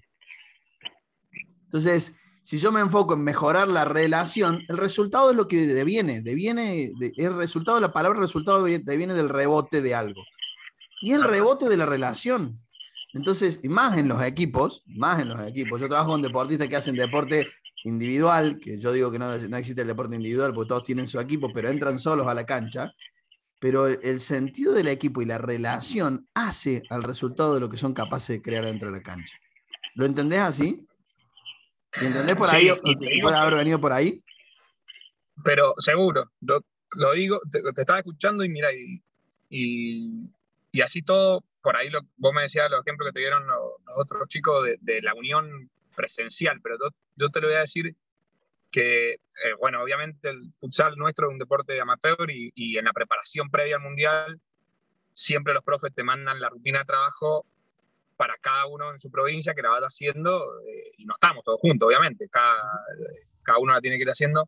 Entonces, si yo me enfoco en mejorar la relación, el resultado es lo que deviene, deviene, el resultado, la palabra resultado deviene del rebote de algo. Y el rebote de la relación. Entonces, más en los equipos, más en los equipos. Yo trabajo con deportistas que hacen deporte individual, que yo digo que no, no, existe el deporte individual porque todos tienen su equipo, pero entran solos a la cancha, pero el, sentido del equipo y la relación hace al resultado de lo que son capaces de crear dentro de la cancha. ¿Lo entendés así? ¿Y entendés por ahí? ¿Puede haber venido por ahí? Pero seguro, lo, lo digo, te, estaba escuchando y mira, y, y, así todo, por ahí lo, vos me decías los ejemplos que te dieron los, otros chicos de, de la unión presencial, pero yo, te lo voy a decir que, eh, bueno, obviamente el futsal nuestro es un deporte amateur y, en la preparación previa al mundial siempre los profes te mandan la rutina de trabajo para cada uno en su provincia que la vaya haciendo eh, y no estamos todos juntos, obviamente, cada, cada uno la tiene que ir haciendo.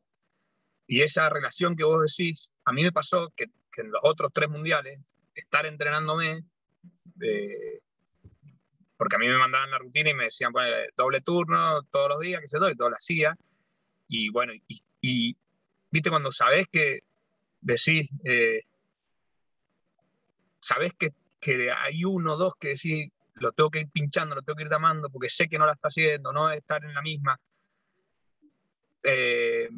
Y esa relación que vos decís, a mí me pasó que, en los otros tres mundiales, estar entrenándome, eh, porque a mí me mandaban la rutina y me decían, bueno, doble turno todos los días, que se doy, todo lo hacía. Y bueno, y, viste cuando sabes que decís, eh, sabes que, que, hay uno o dos que decís, lo tengo que ir pinchando, lo tengo que ir llamando, porque sé que no la está haciendo, no estar en la misma. Eh,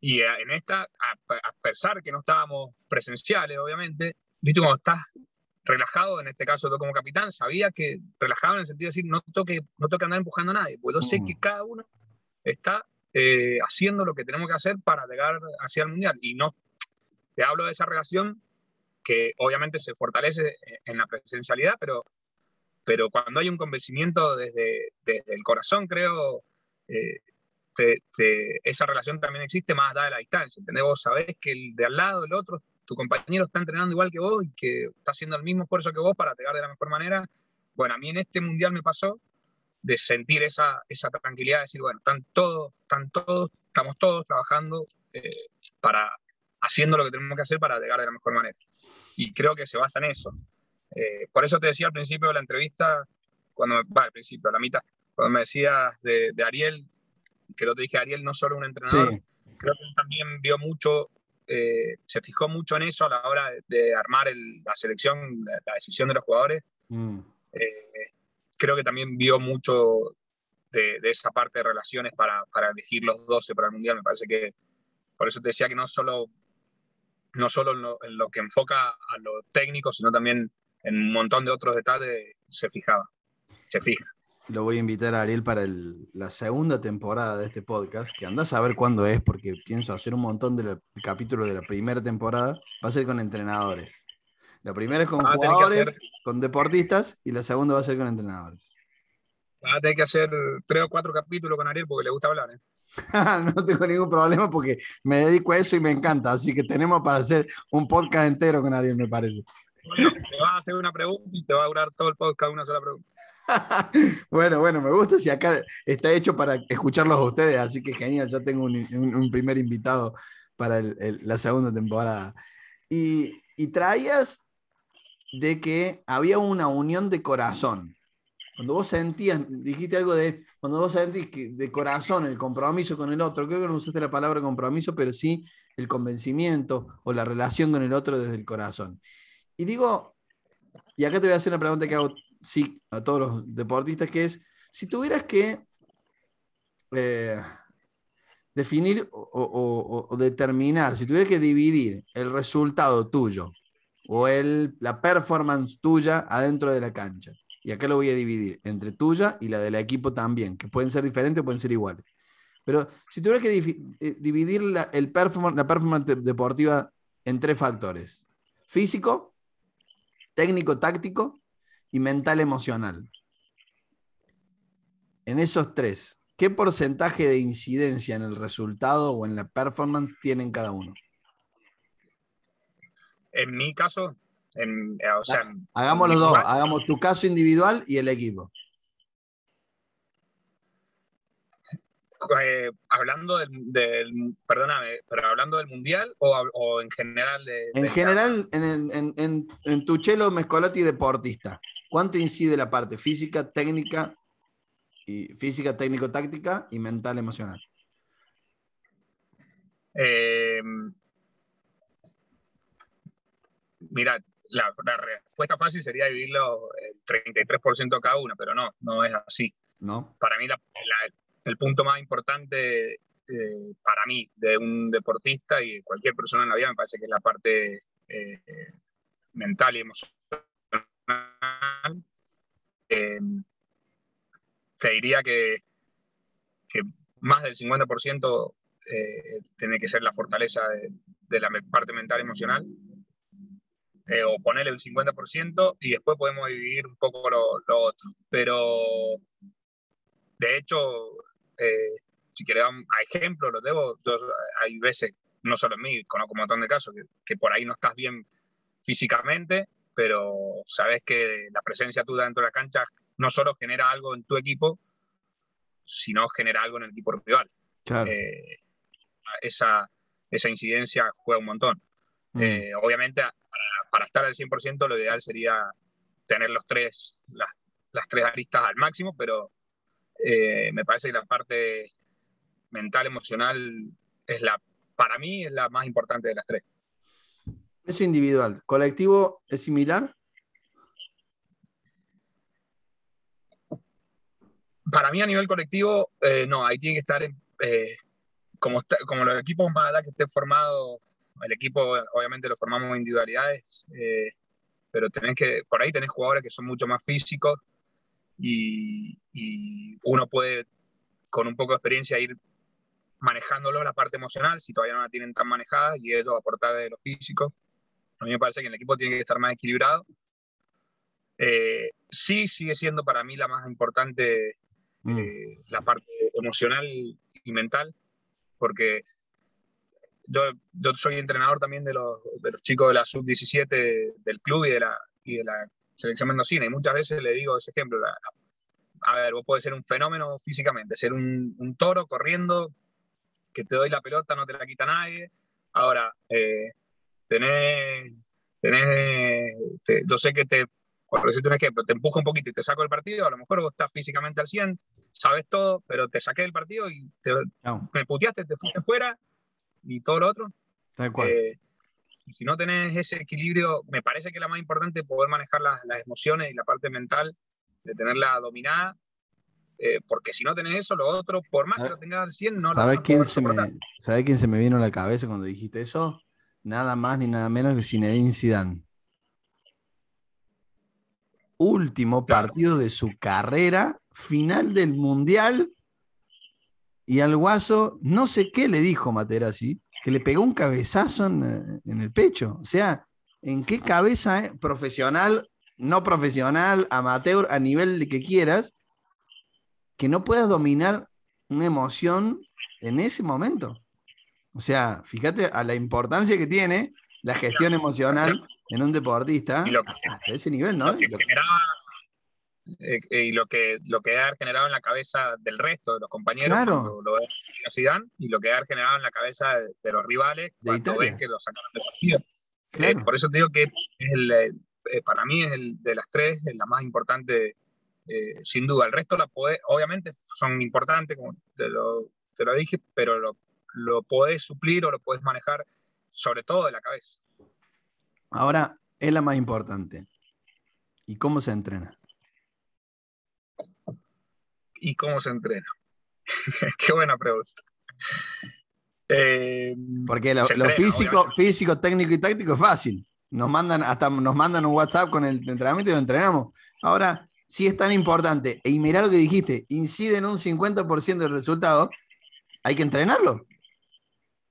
y en esta, a, pesar que no estábamos presenciales, obviamente, viste cuando estás relajado, en este caso yo como capitán, sabía que relajado en el sentido de decir, no toque, no toque andar empujando a nadie, pues yo sé que mm. cada uno está eh, haciendo lo que tenemos que hacer para llegar hacia el Mundial. Y no, te hablo de esa relación que obviamente se fortalece en la presencialidad, pero, pero cuando hay un convencimiento desde, desde el corazón, creo, eh, esa relación también existe más allá de la distancia. ¿entendés? Vos sabés que el de al lado, el otro, tu compañero está entrenando igual que vos y que está haciendo el mismo esfuerzo que vos para llegar de la mejor manera. Bueno, a mí en este mundial me pasó de sentir esa, esa tranquilidad, de decir, bueno, están todos, están todos, estamos todos trabajando eh, para, haciendo lo que tenemos que hacer para llegar de la mejor manera. Y creo que se basa en eso. Eh, por eso te decía al principio de la entrevista, cuando va, al principio, a la mitad, cuando me decías de, de Ariel, que lo te dije, Ariel no solo un entrenador, creo que él también vio mucho, eh, se fijó mucho en eso a la hora de, armar la selección, la, decisión de los jugadores. Mm. Eh, creo que también vio mucho de, esa parte de relaciones para, para, elegir los 12 para el Mundial. Me parece que, por eso te decía que no solo, no solo en, lo, en lo que enfoca a lo técnico, sino también en un montón de otros detalles se fijaba, se fija lo voy a invitar a Ariel para la segunda temporada de este podcast, que andás a ver cuándo es, porque pienso hacer un montón de capítulos de la primera temporada. Va a ser con entrenadores. La primera es con ah, jugadores, con deportistas, y la segunda va a ser con entrenadores. Va a tener que hacer tres o cuatro capítulos con Ariel porque le gusta hablar. ¿eh? no tengo ningún problema porque me dedico a eso y me encanta. Así que tenemos para hacer un podcast entero con Ariel, me parece. Bueno, te va a hacer una pregunta y te va a durar todo el podcast una sola pregunta. bueno, bueno, me gusta si acá está hecho para escucharlos a ustedes, así que genial, ya tengo un, primer invitado para la segunda temporada. Y, traías de que había una unión de corazón. Cuando vos sentías, dijiste algo de, cuando vos sentís que de corazón el compromiso con el otro, creo que no usaste la palabra compromiso, pero sí el convencimiento o la relación con el otro desde el corazón. Y digo, y acá te voy a hacer una pregunta que hago sí, a todos los deportistas, que es, si tuvieras que eh, definir o, determinar, si tuvieras que dividir el resultado tuyo o el, la performance tuya adentro de la cancha, y acá lo voy a dividir entre tuya y la del equipo también, que pueden ser diferentes o pueden ser iguales. Pero si tuvieras que eh, dividir la, el performance, la performance deportiva en tres factores, físico, técnico, táctico y mental emocional. En esos tres, ¿qué porcentaje de incidencia en el resultado o en la performance tienen cada uno? En mi caso, en, eh, o sea, hagamos los dos, hagamos tu caso individual y el equipo. Eh, hablando del, perdóname, pero hablando del mundial o, en general de, en general en, en, en, en, tu chelo Mescolati deportista ¿Cuánto incide la parte física, técnica, y física, técnico-táctica y mental, emocional? Em, mira, la, respuesta fácil sería dividirlo el 33% cada uno, pero no, no es así. No. Para mí el punto más importante eh, para mí de un deportista y de cualquier persona en la vida me parece que es la parte eh, mental y emocional eh, te diría que, más del 50% eh, tiene que ser la fortaleza de, la parte mental emocional, eh, o ponerle el 50% y después podemos dividir un poco lo, otro. Pero, de hecho, si queremos a ejemplo, lo debo, hay veces, no solo en mí, conozco un montón de casos, que, que por ahí no estás bien físicamente pero sabes que la presencia tuya dentro de la cancha no solo genera algo en tu equipo, sino genera algo en el equipo rival. Eh, esa, esa incidencia juega un montón. Mm. Eh, obviamente, para, estar al 100%, lo ideal sería tener los tres, las, las tres aristas al máximo, pero eh, me parece que la parte mental, emocional, es la, para mí es la más importante de las tres. Eso individual. ¿Colectivo es similar? Para mí a nivel colectivo, eh, no, ahí tiene que estar, eh, como, como los equipos más que esté formado, el equipo obviamente lo formamos individualidades, eh, pero tenés que, por ahí tenés jugadores que son mucho más físicos y, uno puede, con un poco de experiencia, ir manejándolo la parte emocional, si todavía no la tienen tan manejada, y eso aportar de lo físico. A mí me parece que el equipo tiene que estar más equilibrado. Eh, sí sigue siendo para mí la más importante mm. eh, la parte emocional y mental, porque yo, yo soy entrenador también de los, de los chicos de la sub-17 del club y de, la, y de la selección mendocina, y muchas veces le digo ese ejemplo, a ver, vos podés ser un fenómeno físicamente, ser un, un, toro corriendo, que te doy la pelota, no te la quita nadie, ahora, eh, tenés, tenés yo sé que te, por decirte un ejemplo, te empujo un poquito y te saco del partido, a lo mejor vos estás físicamente al 100, sabes todo, pero te saqué del partido y te, me puteaste, te fuiste fuera, y todo lo otro. Eh, si no tenés ese equilibrio, me parece que la más importante es poder manejar las, emociones y la parte mental, de tenerla dominada, eh, porque si no tenés eso, lo otro, por más que lo tengas al 100, no ¿Sabes quién, se me, ¿Sabes quién se me vino a la cabeza cuando dijiste eso? Nada más ni nada menos que Zinedine Zidane. Último partido de su carrera, final del Mundial, y al guaso, no sé qué le dijo Materazzi, que le pegó un cabezazo en, el pecho. O sea, ¿en qué cabeza eh? profesional, no profesional, amateur, a nivel de que quieras, que no puedas dominar una emoción en ese momento? O sea, fíjate a la importancia que tiene la gestión emocional en un deportista hasta ese nivel, ¿no? Eh, y lo que, lo que ha generado en la cabeza del resto de los compañeros cuando lo ven Zidane, y lo que ha generado en la cabeza de, los rivales cuando ven que lo sacaron de partido. Eh, por eso te digo que es el, eh, para mí es el de las tres, es la más importante sin duda. El resto la puede, obviamente son importantes, como te lo, te lo dije, pero lo, lo podés suplir o lo podés manejar sobre todo de la cabeza. Ahora, es la más importante. ¿Y cómo se entrena? y cómo se entrena? Qué buena pregunta. Eh, Porque lo, físico, físico, técnico y táctico es fácil. Nos mandan, hasta nos mandan un WhatsApp con el entrenamiento y lo entrenamos. Ahora, si es tan importante, y mirá lo que dijiste, incide en un 50% del resultado, hay que entrenarlo.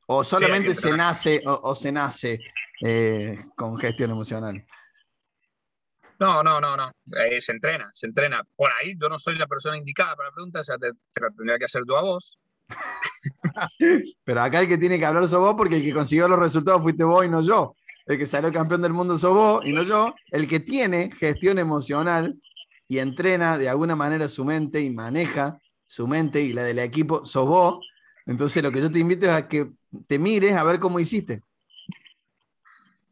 O solamente se nace, o, se nace eh, con gestión emocional. No, no, no, no. Eh, se entrena, se entrena. Por ahí yo no soy la persona indicada para la pregunta, o sea, te, la tendría que hacer tú a vos. Pero acá el que tiene que hablar sos vos porque el que consiguió los resultados fuiste vos y no yo. El que salió campeón del mundo sos vos y no yo. El que tiene gestión emocional y entrena de alguna manera su mente y maneja su mente y la del equipo sos vos. Entonces lo que yo te invito es a que te mires a ver cómo hiciste.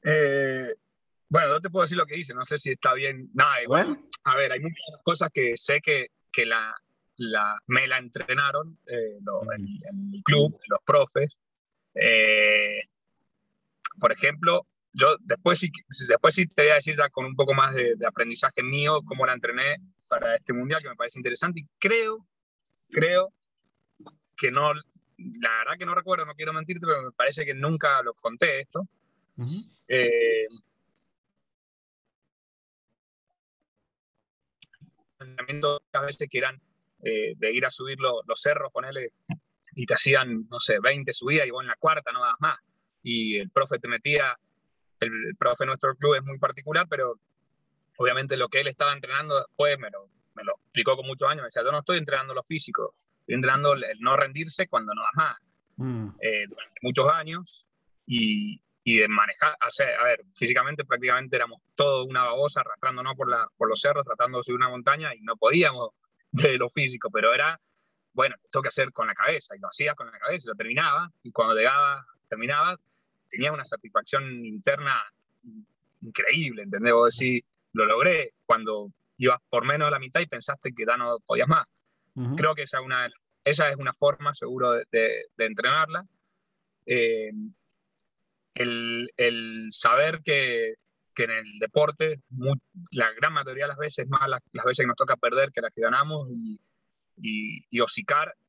Eh, bueno, no te puedo decir lo que hice, no sé si está bien. Nada, igual. A ver, hay muchas cosas que sé que, que la, la, me la entrenaron eh, en, el club, los profes. Eh, por ejemplo, yo después sí, después sí te voy a decir ya con un poco más de, aprendizaje mío cómo la entrené para este mundial, que me parece interesante. Y creo, creo que no, la verdad que no recuerdo, no quiero mentirte, pero me parece que nunca lo conté esto. entrenamientos a veces que eran eh, de ir a subir los cerros, ponerle, y te hacían, no sé, 20 subidas y vos en la cuarta no das más. Y el profe te metía, el, profe de nuestro club es muy particular, pero obviamente lo que él estaba entrenando después me lo, me lo explicó con muchos años. Me decía, yo no estoy entrenando lo físico, estoy entrenando el, no rendirse cuando no das más. Mm. Eh, durante muchos años. Y, y de manejar, sea, a ver, físicamente prácticamente éramos todo una babosa arrastrándonos por, la, por los cerros, tratando de subir una montaña y no podíamos de lo físico, pero era, bueno, tengo que hacer con la cabeza y lo hacías con la cabeza y lo terminaba y cuando llegaba, terminaba, tenía una satisfacción interna increíble, ¿entendés? Vos decís, lo logré cuando ibas por menos de la mitad y pensaste que ya no podías más. Creo que esa es una, esa es una forma seguro de, entrenarla. Eh, el, saber que, en el deporte, la gran mayoría de las veces, más las, veces que nos toca perder que las que ganamos, y, y, y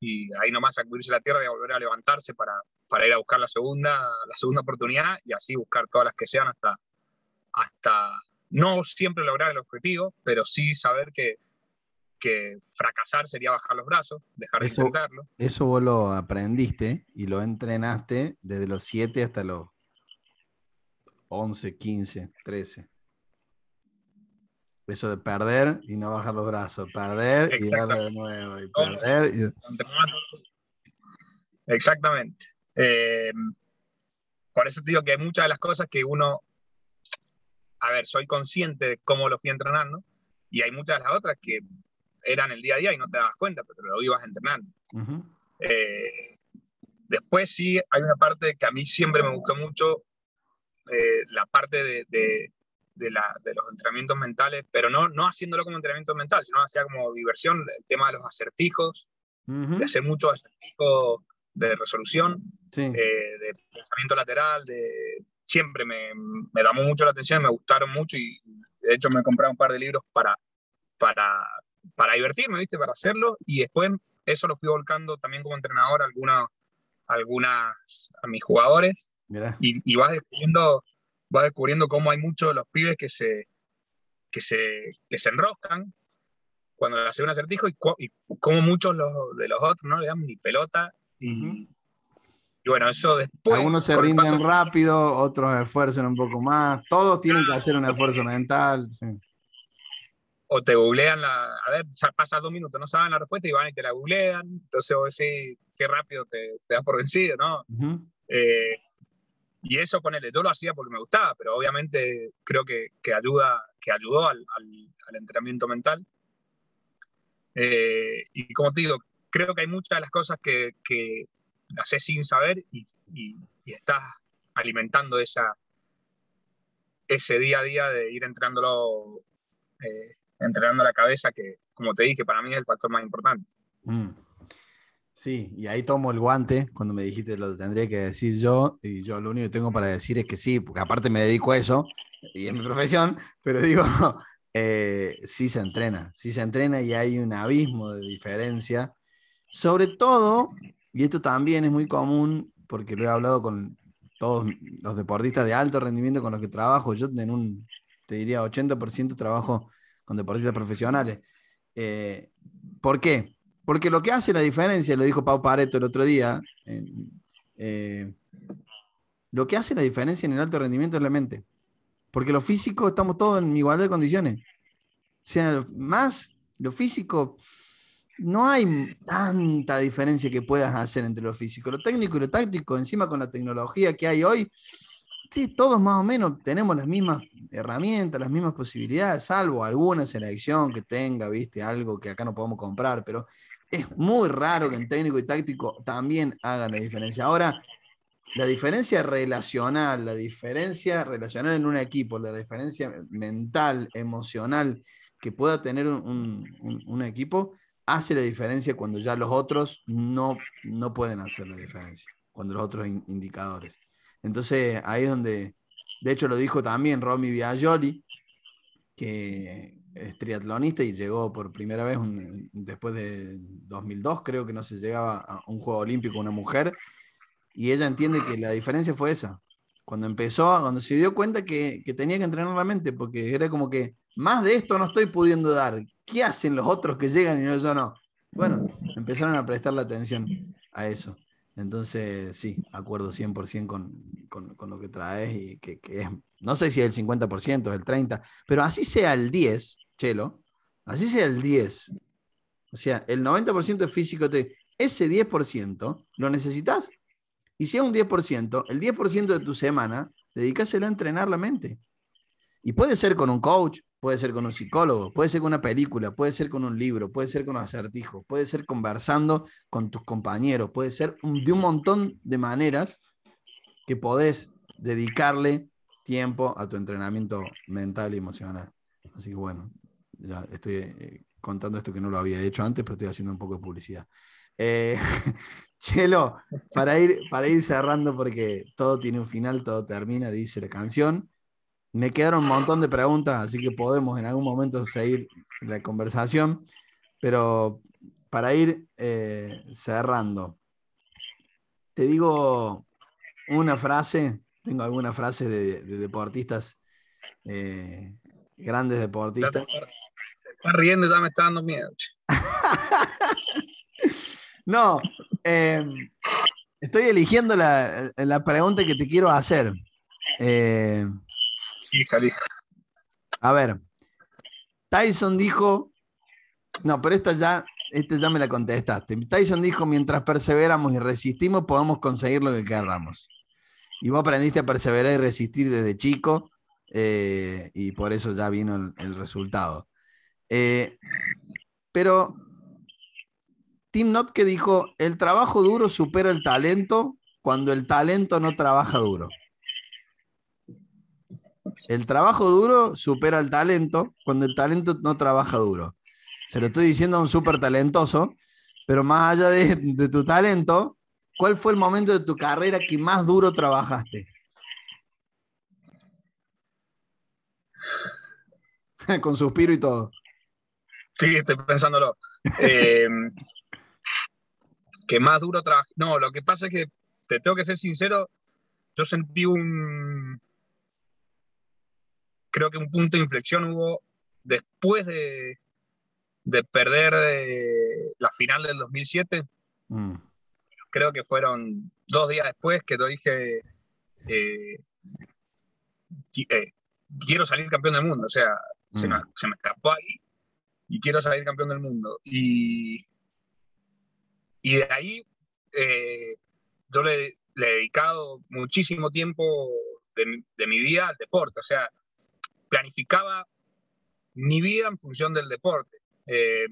y ahí nomás sacudirse la tierra y volver a levantarse para, para ir a buscar la segunda, la segunda oportunidad y así buscar todas las que sean hasta, hasta no siempre lograr el objetivo, pero sí saber que, que fracasar sería bajar los brazos, dejar de intentarlo. Eso vos lo aprendiste y lo entrenaste desde los 7 hasta los 11, 15, 13. Eso de perder y no bajar los brazos, perder y darle de nuevo, y perder. Exactamente. Eh, por eso te digo que hay muchas de las cosas que uno, a ver, soy consciente de cómo lo fui entrenando, y hay muchas de las otras que eran el día a día y no te dabas cuenta, pero lo ibas entrenando. Eh, después sí hay una parte que a mí siempre me gustó mucho, eh, la parte de, de, la, de, los entrenamientos mentales, pero no, no haciéndolo como entrenamiento mental, sino hacía como diversión, el tema de los acertijos, de hacer muchos acertijos de resolución, eh, de pensamiento lateral, de siempre me, me, llamó mucho la atención, me gustaron mucho y de hecho me he comprado un par de libros para, para, para divertirme, ¿viste? Para hacerlo y después eso lo fui volcando también como entrenador a alguna, algunas, a mis jugadores y, y, vas descubriendo vas descubriendo cómo hay muchos de los pibes que se, que se, que se enroscan cuando le hacen un acertijo y, y cómo muchos de los otros no le dan ni pelota y, bueno, eso después. Algunos se rinden rápido, otros esfuerzan un poco más. Todos tienen que hacer un esfuerzo mental. O te googlean la. A ver, pasa dos minutos, no saben la respuesta y van y te la googlean. Entonces vos decís, qué rápido te, te das por vencido, ¿no? Eh, y eso, ponele, yo lo hacía porque me gustaba, pero obviamente creo que, que ayuda, que ayudó al, al, entrenamiento mental. Eh, y como te digo, creo que hay muchas de las cosas que, que haces sin saber y, y, estás alimentando esa, ese día a día de ir entrenándolo, eh, entrenando la cabeza, que como te dije, para mí es el factor más importante. Mm. Sí, y ahí tomo el guante cuando me dijiste lo tendría que decir yo, y yo lo único que tengo para decir es que sí, porque aparte me dedico a eso, y es mi profesión, pero digo, eh, sí se entrena, sí se entrena y hay un abismo de diferencia sobre todo, y esto también es muy común, porque lo he hablado con todos los deportistas de alto rendimiento con los que trabajo, yo en un, te diría, 80% trabajo con deportistas profesionales. Eh, ¿Por qué? Porque lo que hace la diferencia, lo dijo Pau Pareto el otro día, eh, lo que hace la diferencia en el alto rendimiento es la mente. Porque lo físico estamos todos en igualdad de condiciones. O sea, más lo físico no hay tanta diferencia que puedas hacer entre lo físico, lo técnico y lo táctico, encima con la tecnología que hay hoy, sí, todos más o menos tenemos las mismas herramientas, las mismas posibilidades, salvo alguna selección que tenga, viste, algo que acá no podemos comprar, pero es muy raro que en técnico y táctico también hagan la diferencia. Ahora, la diferencia relacional, la diferencia relacional en un equipo, la diferencia mental, emocional que pueda tener un, equipo, hace la diferencia cuando ya los otros no, no pueden hacer la diferencia, cuando los otros indicadores. Entonces ahí es donde, de hecho lo dijo también Romy Biagioli, que es triatlonista y llegó por primera vez después de 2002, creo que no se llegaba a un juego olímpico una mujer, y ella entiende que la diferencia fue esa. Cuando empezó, cuando se dio cuenta que, que tenía que entrenar la mente, porque era como que más de esto no estoy pudiendo dar. ¿Qué hacen los otros que llegan y no yo no? Bueno, empezaron a prestarle atención a eso. Entonces, sí, acuerdo 100% con, con, con, lo que traes y que, que, es, no sé si es el 50%, es el 30%, pero así sea el 10, Chelo, así sea el 10. O sea, el 90% es físico, te, ese 10% lo necesitas. Y si es un 10%, el 10% de tu semana, dedícaselo a entrenar la mente. Y puede ser con un coach, puede ser con un psicólogo, puede ser con una película, puede ser con un libro, puede ser con un acertijo, puede ser conversando con tus compañeros, puede ser de un montón de maneras que podés dedicarle tiempo a tu entrenamiento mental y emocional. Así que bueno, ya estoy eh, contando esto que no lo había hecho antes, pero estoy haciendo un poco de publicidad. Eh, Chelo, para ir, para ir cerrando, porque todo tiene un final, todo termina, dice la canción. Me quedaron un montón de preguntas, así que podemos en algún momento seguir la conversación, pero para ir eh, cerrando, te digo una frase, tengo alguna frase de, deportistas eh, Grandes deportistas. Está riendo, ya me está dando miedo. no, em, estoy eligiendo la, pregunta que te quiero hacer. Eh, A ver, Tyson dijo, no, pero esta ya, esta ya me la contestaste. Tyson dijo, mientras perseveramos y resistimos, podemos conseguir lo que queramos. Y vos aprendiste a perseverar y resistir desde chico, eh, y por eso ya vino el, resultado. Eh, pero Tim Not que dijo, el trabajo duro supera el talento cuando el talento no trabaja duro. El trabajo duro supera el talento cuando el talento no trabaja duro. Se lo estoy diciendo a un súper talentoso, pero más allá de, tu talento, ¿cuál fue el momento de tu carrera que más duro trabajaste? Con suspiro y todo. Sí, estoy pensándolo. Eh, que más duro trabajé. No, lo que pasa es que, te tengo que ser sincero, yo sentí un, creo que un punto de inflexión hubo después de, perder eh, la final del 2007. Mm. Creo que fueron dos días después que yo dije, eh, eh, quiero salir campeón del mundo. O sea, se, me, mm. se, me, escapó ahí y quiero salir campeón del mundo. Y, y de ahí yo le, he dedicado muchísimo tiempo de, de mi vida al deporte. O sea, planificaba mi vida en función del deporte. Eh,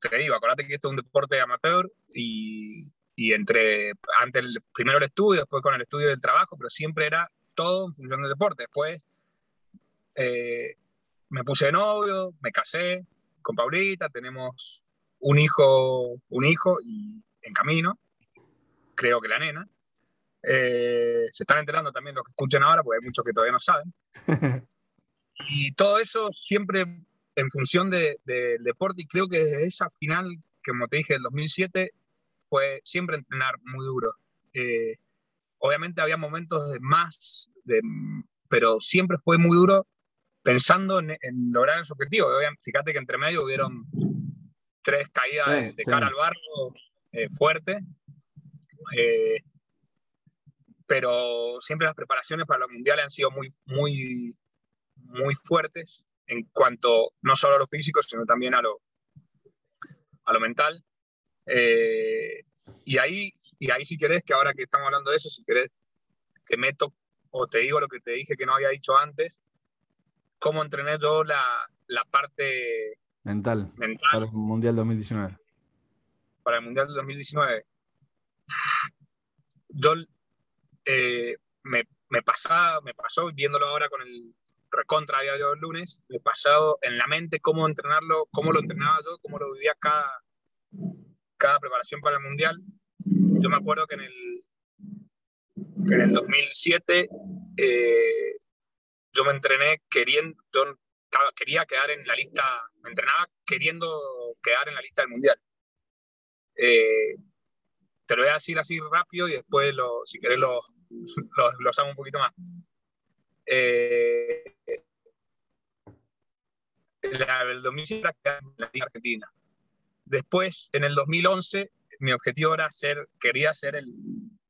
te digo, acordate que esto es un deporte amateur y, entre, antes el, primero el estudio, después con el estudio del trabajo, pero siempre era todo en función del deporte. Después eh, me puse de novio, me casé con Paulita, tenemos un hijo, un hijo y en camino, creo que la nena. Eh, se están enterando también los que escuchen ahora, porque hay muchos que todavía no saben. y todo eso siempre en función del deporte, y creo que desde esa final, que como te dije, del 2007, fue siempre entrenar muy duro. Eh, obviamente había momentos de más, de, pero siempre fue muy duro pensando en, lograr ese objetivo. Fíjate que entre medio hubieron tres caídas de, cara al barro eh, fuerte. Eh, pero siempre las preparaciones para los mundiales han sido muy, muy, muy fuertes en cuanto no solo a lo físico, sino también a lo, a lo mental. Eh, y, ahí, y ahí si querés, que ahora que estamos hablando de eso, si querés que meto o te digo lo que te dije que no había dicho antes, cómo entrené yo la, la parte mental, mental para el Mundial 2019. Para el Mundial 2019. Yo eh, me, me, pasaba, me pasó, viéndolo ahora con el recontra diario del lunes, me pasado en la mente cómo entrenarlo, cómo lo entrenaba yo, cómo lo vivía cada, cada preparación para el Mundial. Yo me acuerdo que en el, en el 2007 eh, yo me entrené queriendo, quería quedar en la lista, me entrenaba queriendo quedar en la lista del Mundial. Eh, te lo voy a decir así rápido y después, lo, si querés, lo, lo usamos un poquito más. Eh, el 2007 en la Liga Argentina. Después, en el 2011, mi objetivo era ser, quería ser el,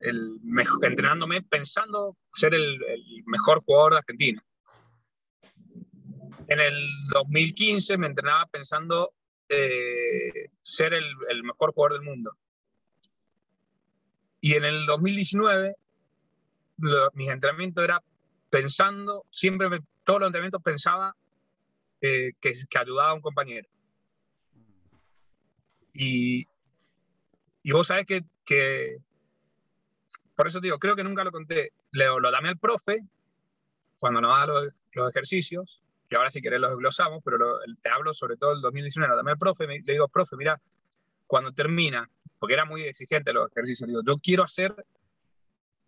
el mejor, entrenándome pensando ser el, mejor jugador de Argentina. En el 2015 me entrenaba pensando eh, ser el, el, mejor jugador del mundo. Y en el 2019 mis entrenamientos era pensando, siempre todos los entrenamientos pensaba eh, que, ayudaba a un compañero. Y, y vos sabés que, que, por eso digo, creo que nunca lo conté, lo, lo dame al profe cuando nos da los, los, ejercicios, que ahora si querés los desglosamos, pero te hablo sobre todo el 2019, lo dame al profe, le digo, profe, mira, cuando termina, porque era muy exigente los ejercicios, yo quiero hacer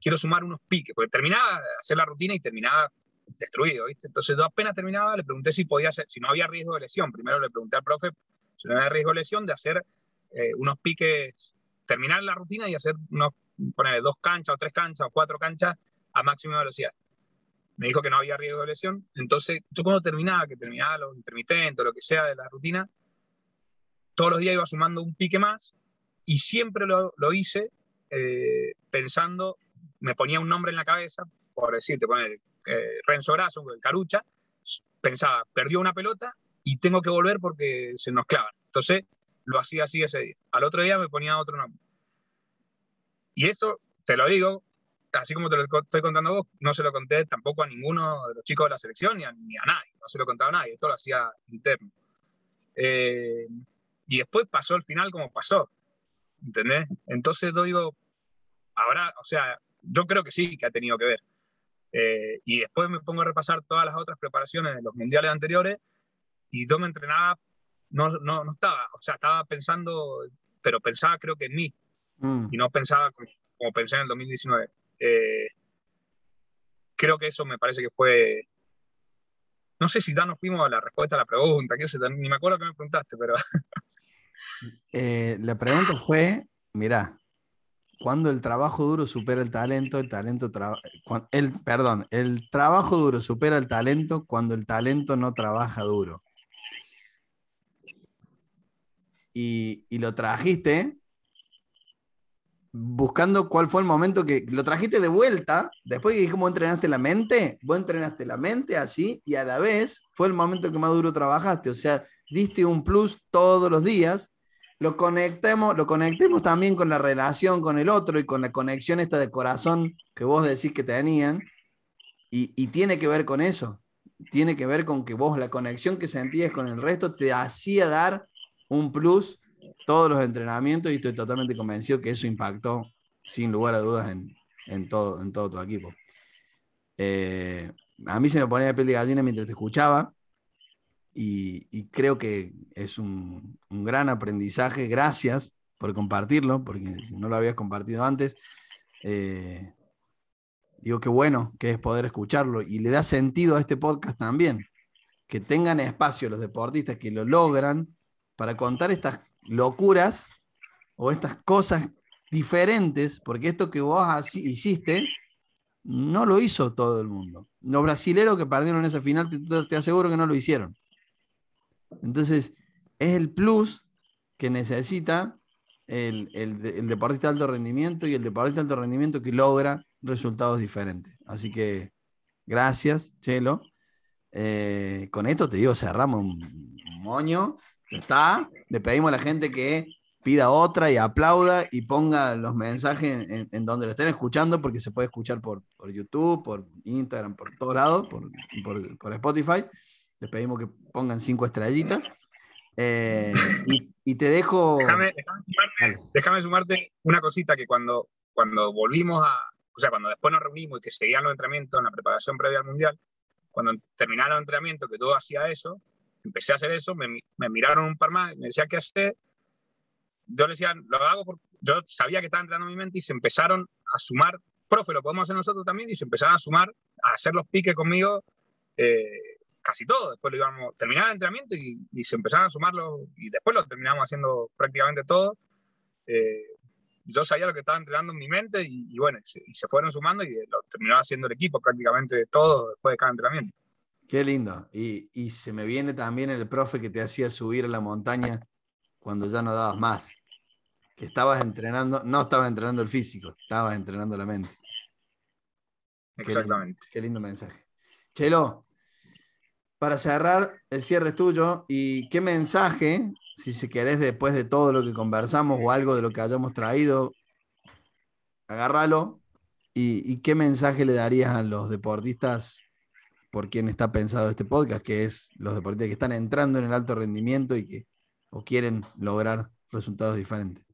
quiero sumar unos piques, porque terminaba de hacer la rutina y terminaba destruido, ¿viste? Entonces yo apenas terminaba, le pregunté si podía hacer, si no había riesgo de lesión. Primero le pregunté al profe si no había riesgo de lesión de hacer eh, unos piques, terminar la rutina y hacer unos, poner dos canchas o tres canchas o cuatro canchas a máxima velocidad. me dijo que no había riesgo de lesión. Entonces, yo cuando terminaba, que terminaba los intermitentes, lo que sea de la rutina, todos los días iba sumando un pique más y siempre lo, lo hice eh, pensando, me ponía un nombre en la cabeza, por decirte, poner eh, Renzo Grasso, el Carucha, pensaba, perdió una pelota y tengo que volver porque se nos clavan. Entonces, lo hacía así ese día. Al otro día me ponía otro nombre. Y esto, te lo digo, así como te lo estoy contando vos, no se lo conté tampoco a ninguno de los chicos de la selección ni a, nadie, no se lo contaba a nadie, esto lo hacía interno. Eh, y después pasó el final como pasó, ¿entendés? Entonces digo, ahora, o sea, yo creo que sí que ha tenido que ver. Eh, y después me pongo a repasar todas las otras preparaciones de los mundiales anteriores y yo me entrenaba, no, no, no estaba, o sea, estaba pensando, pero pensaba creo que en mí mm. y no pensaba como, como pensé en el 2019. Eh, creo que eso me parece que fue. No sé si ya nos fuimos a la respuesta a la pregunta, ni me acuerdo que me preguntaste, pero. Eh, la pregunta fue: mira, cuando el trabajo duro supera el talento, el talento. el, perdón, el trabajo duro supera el talento cuando el talento no trabaja duro. Y, y lo trajiste buscando cuál fue el momento que lo trajiste de vuelta, después de cómo entrenaste la mente, vos entrenaste la mente así y a la vez fue el momento que más duro trabajaste, o sea, diste un plus todos los días, lo conectemos, lo conectemos también con la relación con el otro y con la conexión esta de corazón que vos decís que tenían. Y, y tiene que ver con eso, tiene que ver con que vos la conexión que sentías con el resto te hacía dar un plus todos los entrenamientos y estoy totalmente convencido que eso impactó sin lugar a dudas en, todo, en todo tu equipo. Eh, a mí se me ponía piel de gallina mientras te escuchaba y, creo que es un, gran aprendizaje. Gracias por compartirlo, porque si no lo habías compartido antes, eh, digo que bueno que es poder escucharlo y le da sentido a este podcast también, que tengan espacio los deportistas que lo logran para contar estas locuras o estas cosas diferentes, porque esto que vos hiciste no lo hizo todo el mundo. Los brasileros que perdieron esa final, te, aseguro que no lo hicieron. Entonces, es el plus que necesita el, deportista de alto rendimiento y el deportista de alto rendimiento que logra resultados diferentes. Así que, gracias, Chelo. Eh, con esto te digo, cerramos un moño está. Le pedimos a la gente que pida otra y aplauda y ponga los mensajes en, donde lo estén escuchando, porque se puede escuchar por, YouTube, por Instagram, por todos lados, por, Spotify. Les pedimos que pongan cinco estrellitas. Eh, y, te dejo. Déjame, sumarte, una cosita que cuando, cuando volvimos a. O sea, cuando después nos reunimos y que seguían los entrenamientos en la preparación previa al mundial, cuando terminaron el entrenamiento, que todo hacía eso, empecé a hacer eso, me, me miraron un par más, me decía qué hacer. Yo le decía, lo hago porque yo sabía que estaba entrando en mi mente y se empezaron a sumar, profe, lo podemos hacer nosotros también, y se empezaron a sumar, a hacer los piques conmigo, eh, casi todo. Después lo íbamos, terminaba el entrenamiento y, y, se empezaron a sumarlo, y después lo terminamos haciendo prácticamente todo. Eh, yo sabía lo que estaba entrenando en mi mente y, bueno, y se, fueron sumando y lo terminaba haciendo el equipo prácticamente todo después de cada entrenamiento. Qué lindo. Y, se me viene también el profe que te hacía subir a la montaña cuando ya no dabas más. Que estabas entrenando, no estabas entrenando el físico, estabas entrenando la mente. Exactamente. Qué lindo, mensaje. Chelo, para cerrar, el cierre es tuyo. ¿Y qué mensaje, si se querés, después de todo lo que conversamos o algo de lo que hayamos traído, agárralo? ¿Y, y qué mensaje le darías a los deportistas por quién está pensado este podcast, que es los deportistas que están entrando en el alto rendimiento y que o quieren lograr resultados diferentes.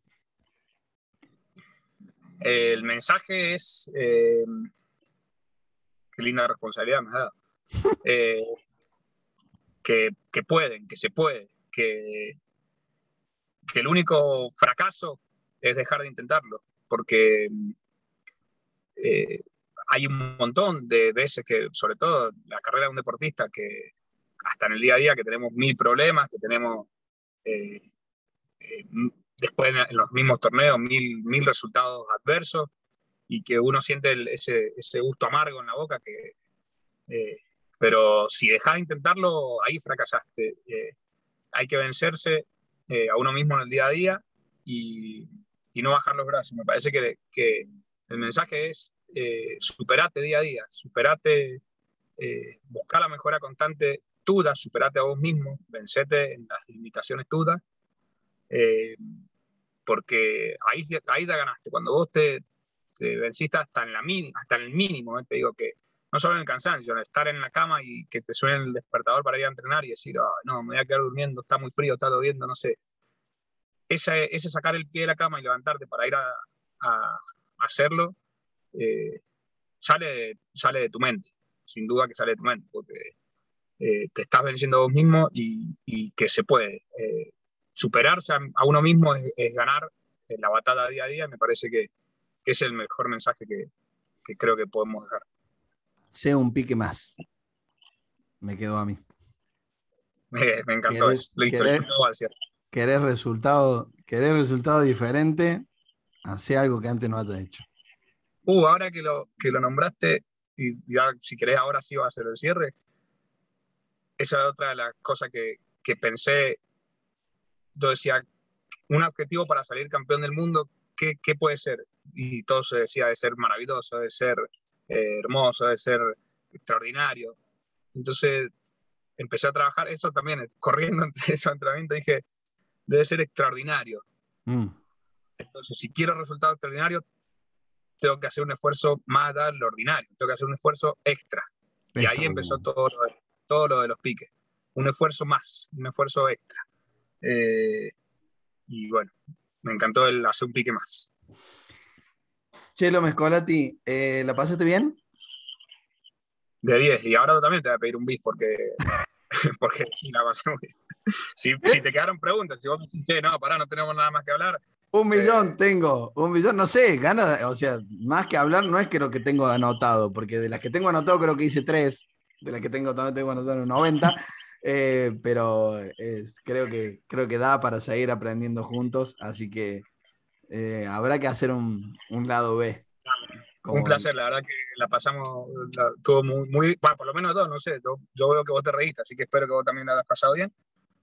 El mensaje es, eh, qué linda responsabilidad me ha dado, eh, que, pueden, que se puede, que, que el único fracaso es dejar de intentarlo, porque eh, hay un montón de veces que, sobre todo la carrera de un deportista, que hasta en el día a día que tenemos mil problemas, que tenemos eh, eh, después en, los mismos torneos mil, mil resultados adversos y que uno siente ese, ese, gusto amargo en la boca que, pero si dejas de intentarlo, ahí fracasaste. Eh, hay que vencerse a uno mismo en el día a día y, no bajar los brazos. Me parece que, que el mensaje es superate día a día, superate, buscar la mejora constante tuya, superate a vos mismo, vencete en las limitaciones tuyas, porque ahí, ahí te ganaste. Cuando vos te, te venciste hasta en, la hasta en el mínimo, ¿eh? te digo que no solo en el cansancio, en estar en la cama y que te suene el despertador para ir a entrenar y decir, no, me voy a quedar durmiendo, está muy frío, está lloviendo, no sé. Ese, ese sacar el pie de la cama y levantarte para ir a, a, hacerlo, eh, sale, de, sale de tu mente, sin duda que sale de tu mente, porque eh, te estás venciendo a vos mismo y, y que se puede. superarse a, uno mismo es, ganar la batalla día a día, me parece que, que es el mejor mensaje que, creo que podemos dejar. Sea un pique más. Me quedó a mí. Me, encantó eso. Lo querés, resultado, querés resultado diferente, hace algo que antes no haya hecho. Uh, ahora que lo, que lo nombraste, y ya si querés ahora sí va a ser el cierre, esa es otra de las cosas que, que pensé. Yo decía, un objetivo para salir campeón del mundo, ¿qué, qué puede ser? y todo se decía de ser maravilloso, de ser eh, hermoso, de ser extraordinario. Entonces empecé a trabajar eso también, corriendo entre esos entrenamientos, dije, debe ser extraordinario. Mm. Entonces, si quiero resultados extraordinarios, tengo que hacer un esfuerzo más allá de lo ordinario, tengo que hacer un esfuerzo extra. Y ahí empezó todo lo, de, todo lo de los piques. Un esfuerzo más, un esfuerzo extra. Eh, y bueno, me encantó el hacer un pique más. Chelo Mescolati, eh, ¿la pasaste bien? De 10, y ahora también te voy a pedir un bis porque, porque la pasé muy bien. Si, te quedaron preguntas, si vos me dices, no, pará, no tenemos nada más que hablar. Un millón eh, tengo, un millón, no sé, gana, o sea, más que hablar no es que lo que tengo anotado, porque de las que tengo anotado creo que hice tres, de las que tengo, no tengo anotado 90, eh, pero creo, que, creo que da para seguir aprendiendo juntos, así que eh, habrá que hacer un, un lado B. Un placer, la verdad que la pasamos, todo muy, muy bueno, por lo menos dos, no sé, yo, veo que vos te reíste, así que espero que vos también la hayas pasado bien,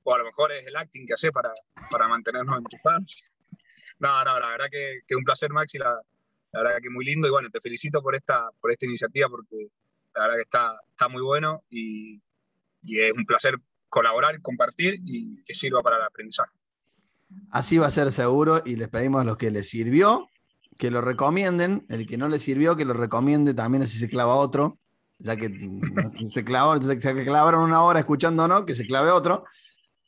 o a lo mejor es el acting que hace para, para mantenernos enchufados. No, no, la verdad que, que un placer, Maxi, la, la, verdad que muy lindo, y bueno, te felicito por esta, por esta iniciativa, porque la verdad que está, está muy bueno, y, y es un placer colaborar, compartir, y que sirva para el aprendizaje. Así va a ser seguro y les pedimos a los que les sirvió que lo recomienden. El que no les sirvió, que lo recomiende también así se clava otro. Ya que se, clavó, clavaron una hora escuchando no, que se clave otro.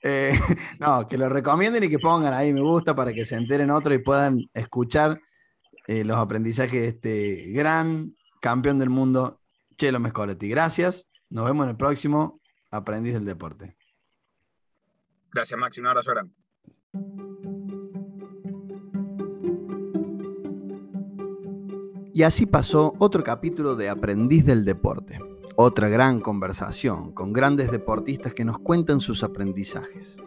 Eh, no, que lo recomienden y que pongan ahí me gusta para que se enteren otro y puedan escuchar eh, los aprendizajes de este gran campeón del mundo, Chelo Mescoletti. Gracias. Nos vemos en el próximo Aprendiz del Deporte. Gracias, Maxi. Un abrazo grande. Y así pasó otro capítulo de Aprendiz del Deporte. Otra gran conversación con grandes deportistas que nos cuentan sus aprendizajes.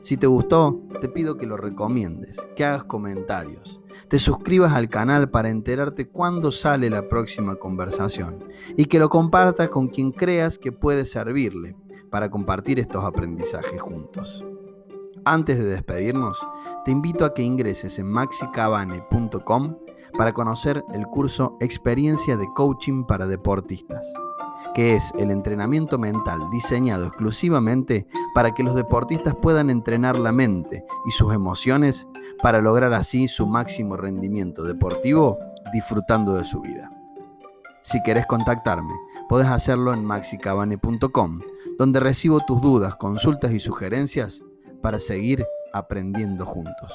Si te gustó, te pido que lo recomiendes, que hagas comentarios, te suscribas al canal para enterarte cuándo sale la próxima conversación y que lo compartas con quien creas que puede servirle para compartir estos aprendizajes juntos. Antes de despedirnos, te invito a que ingreses en maxicabane.com para conocer el curso Experiencia de Coaching para Deportistas, que es el entrenamiento mental diseñado exclusivamente para que los deportistas puedan entrenar la mente y sus emociones para lograr así su máximo rendimiento deportivo disfrutando de su vida. Si querés contactarme, puedes hacerlo en maxicabane.com, donde recibo tus dudas, consultas y sugerencias para seguir aprendiendo juntos.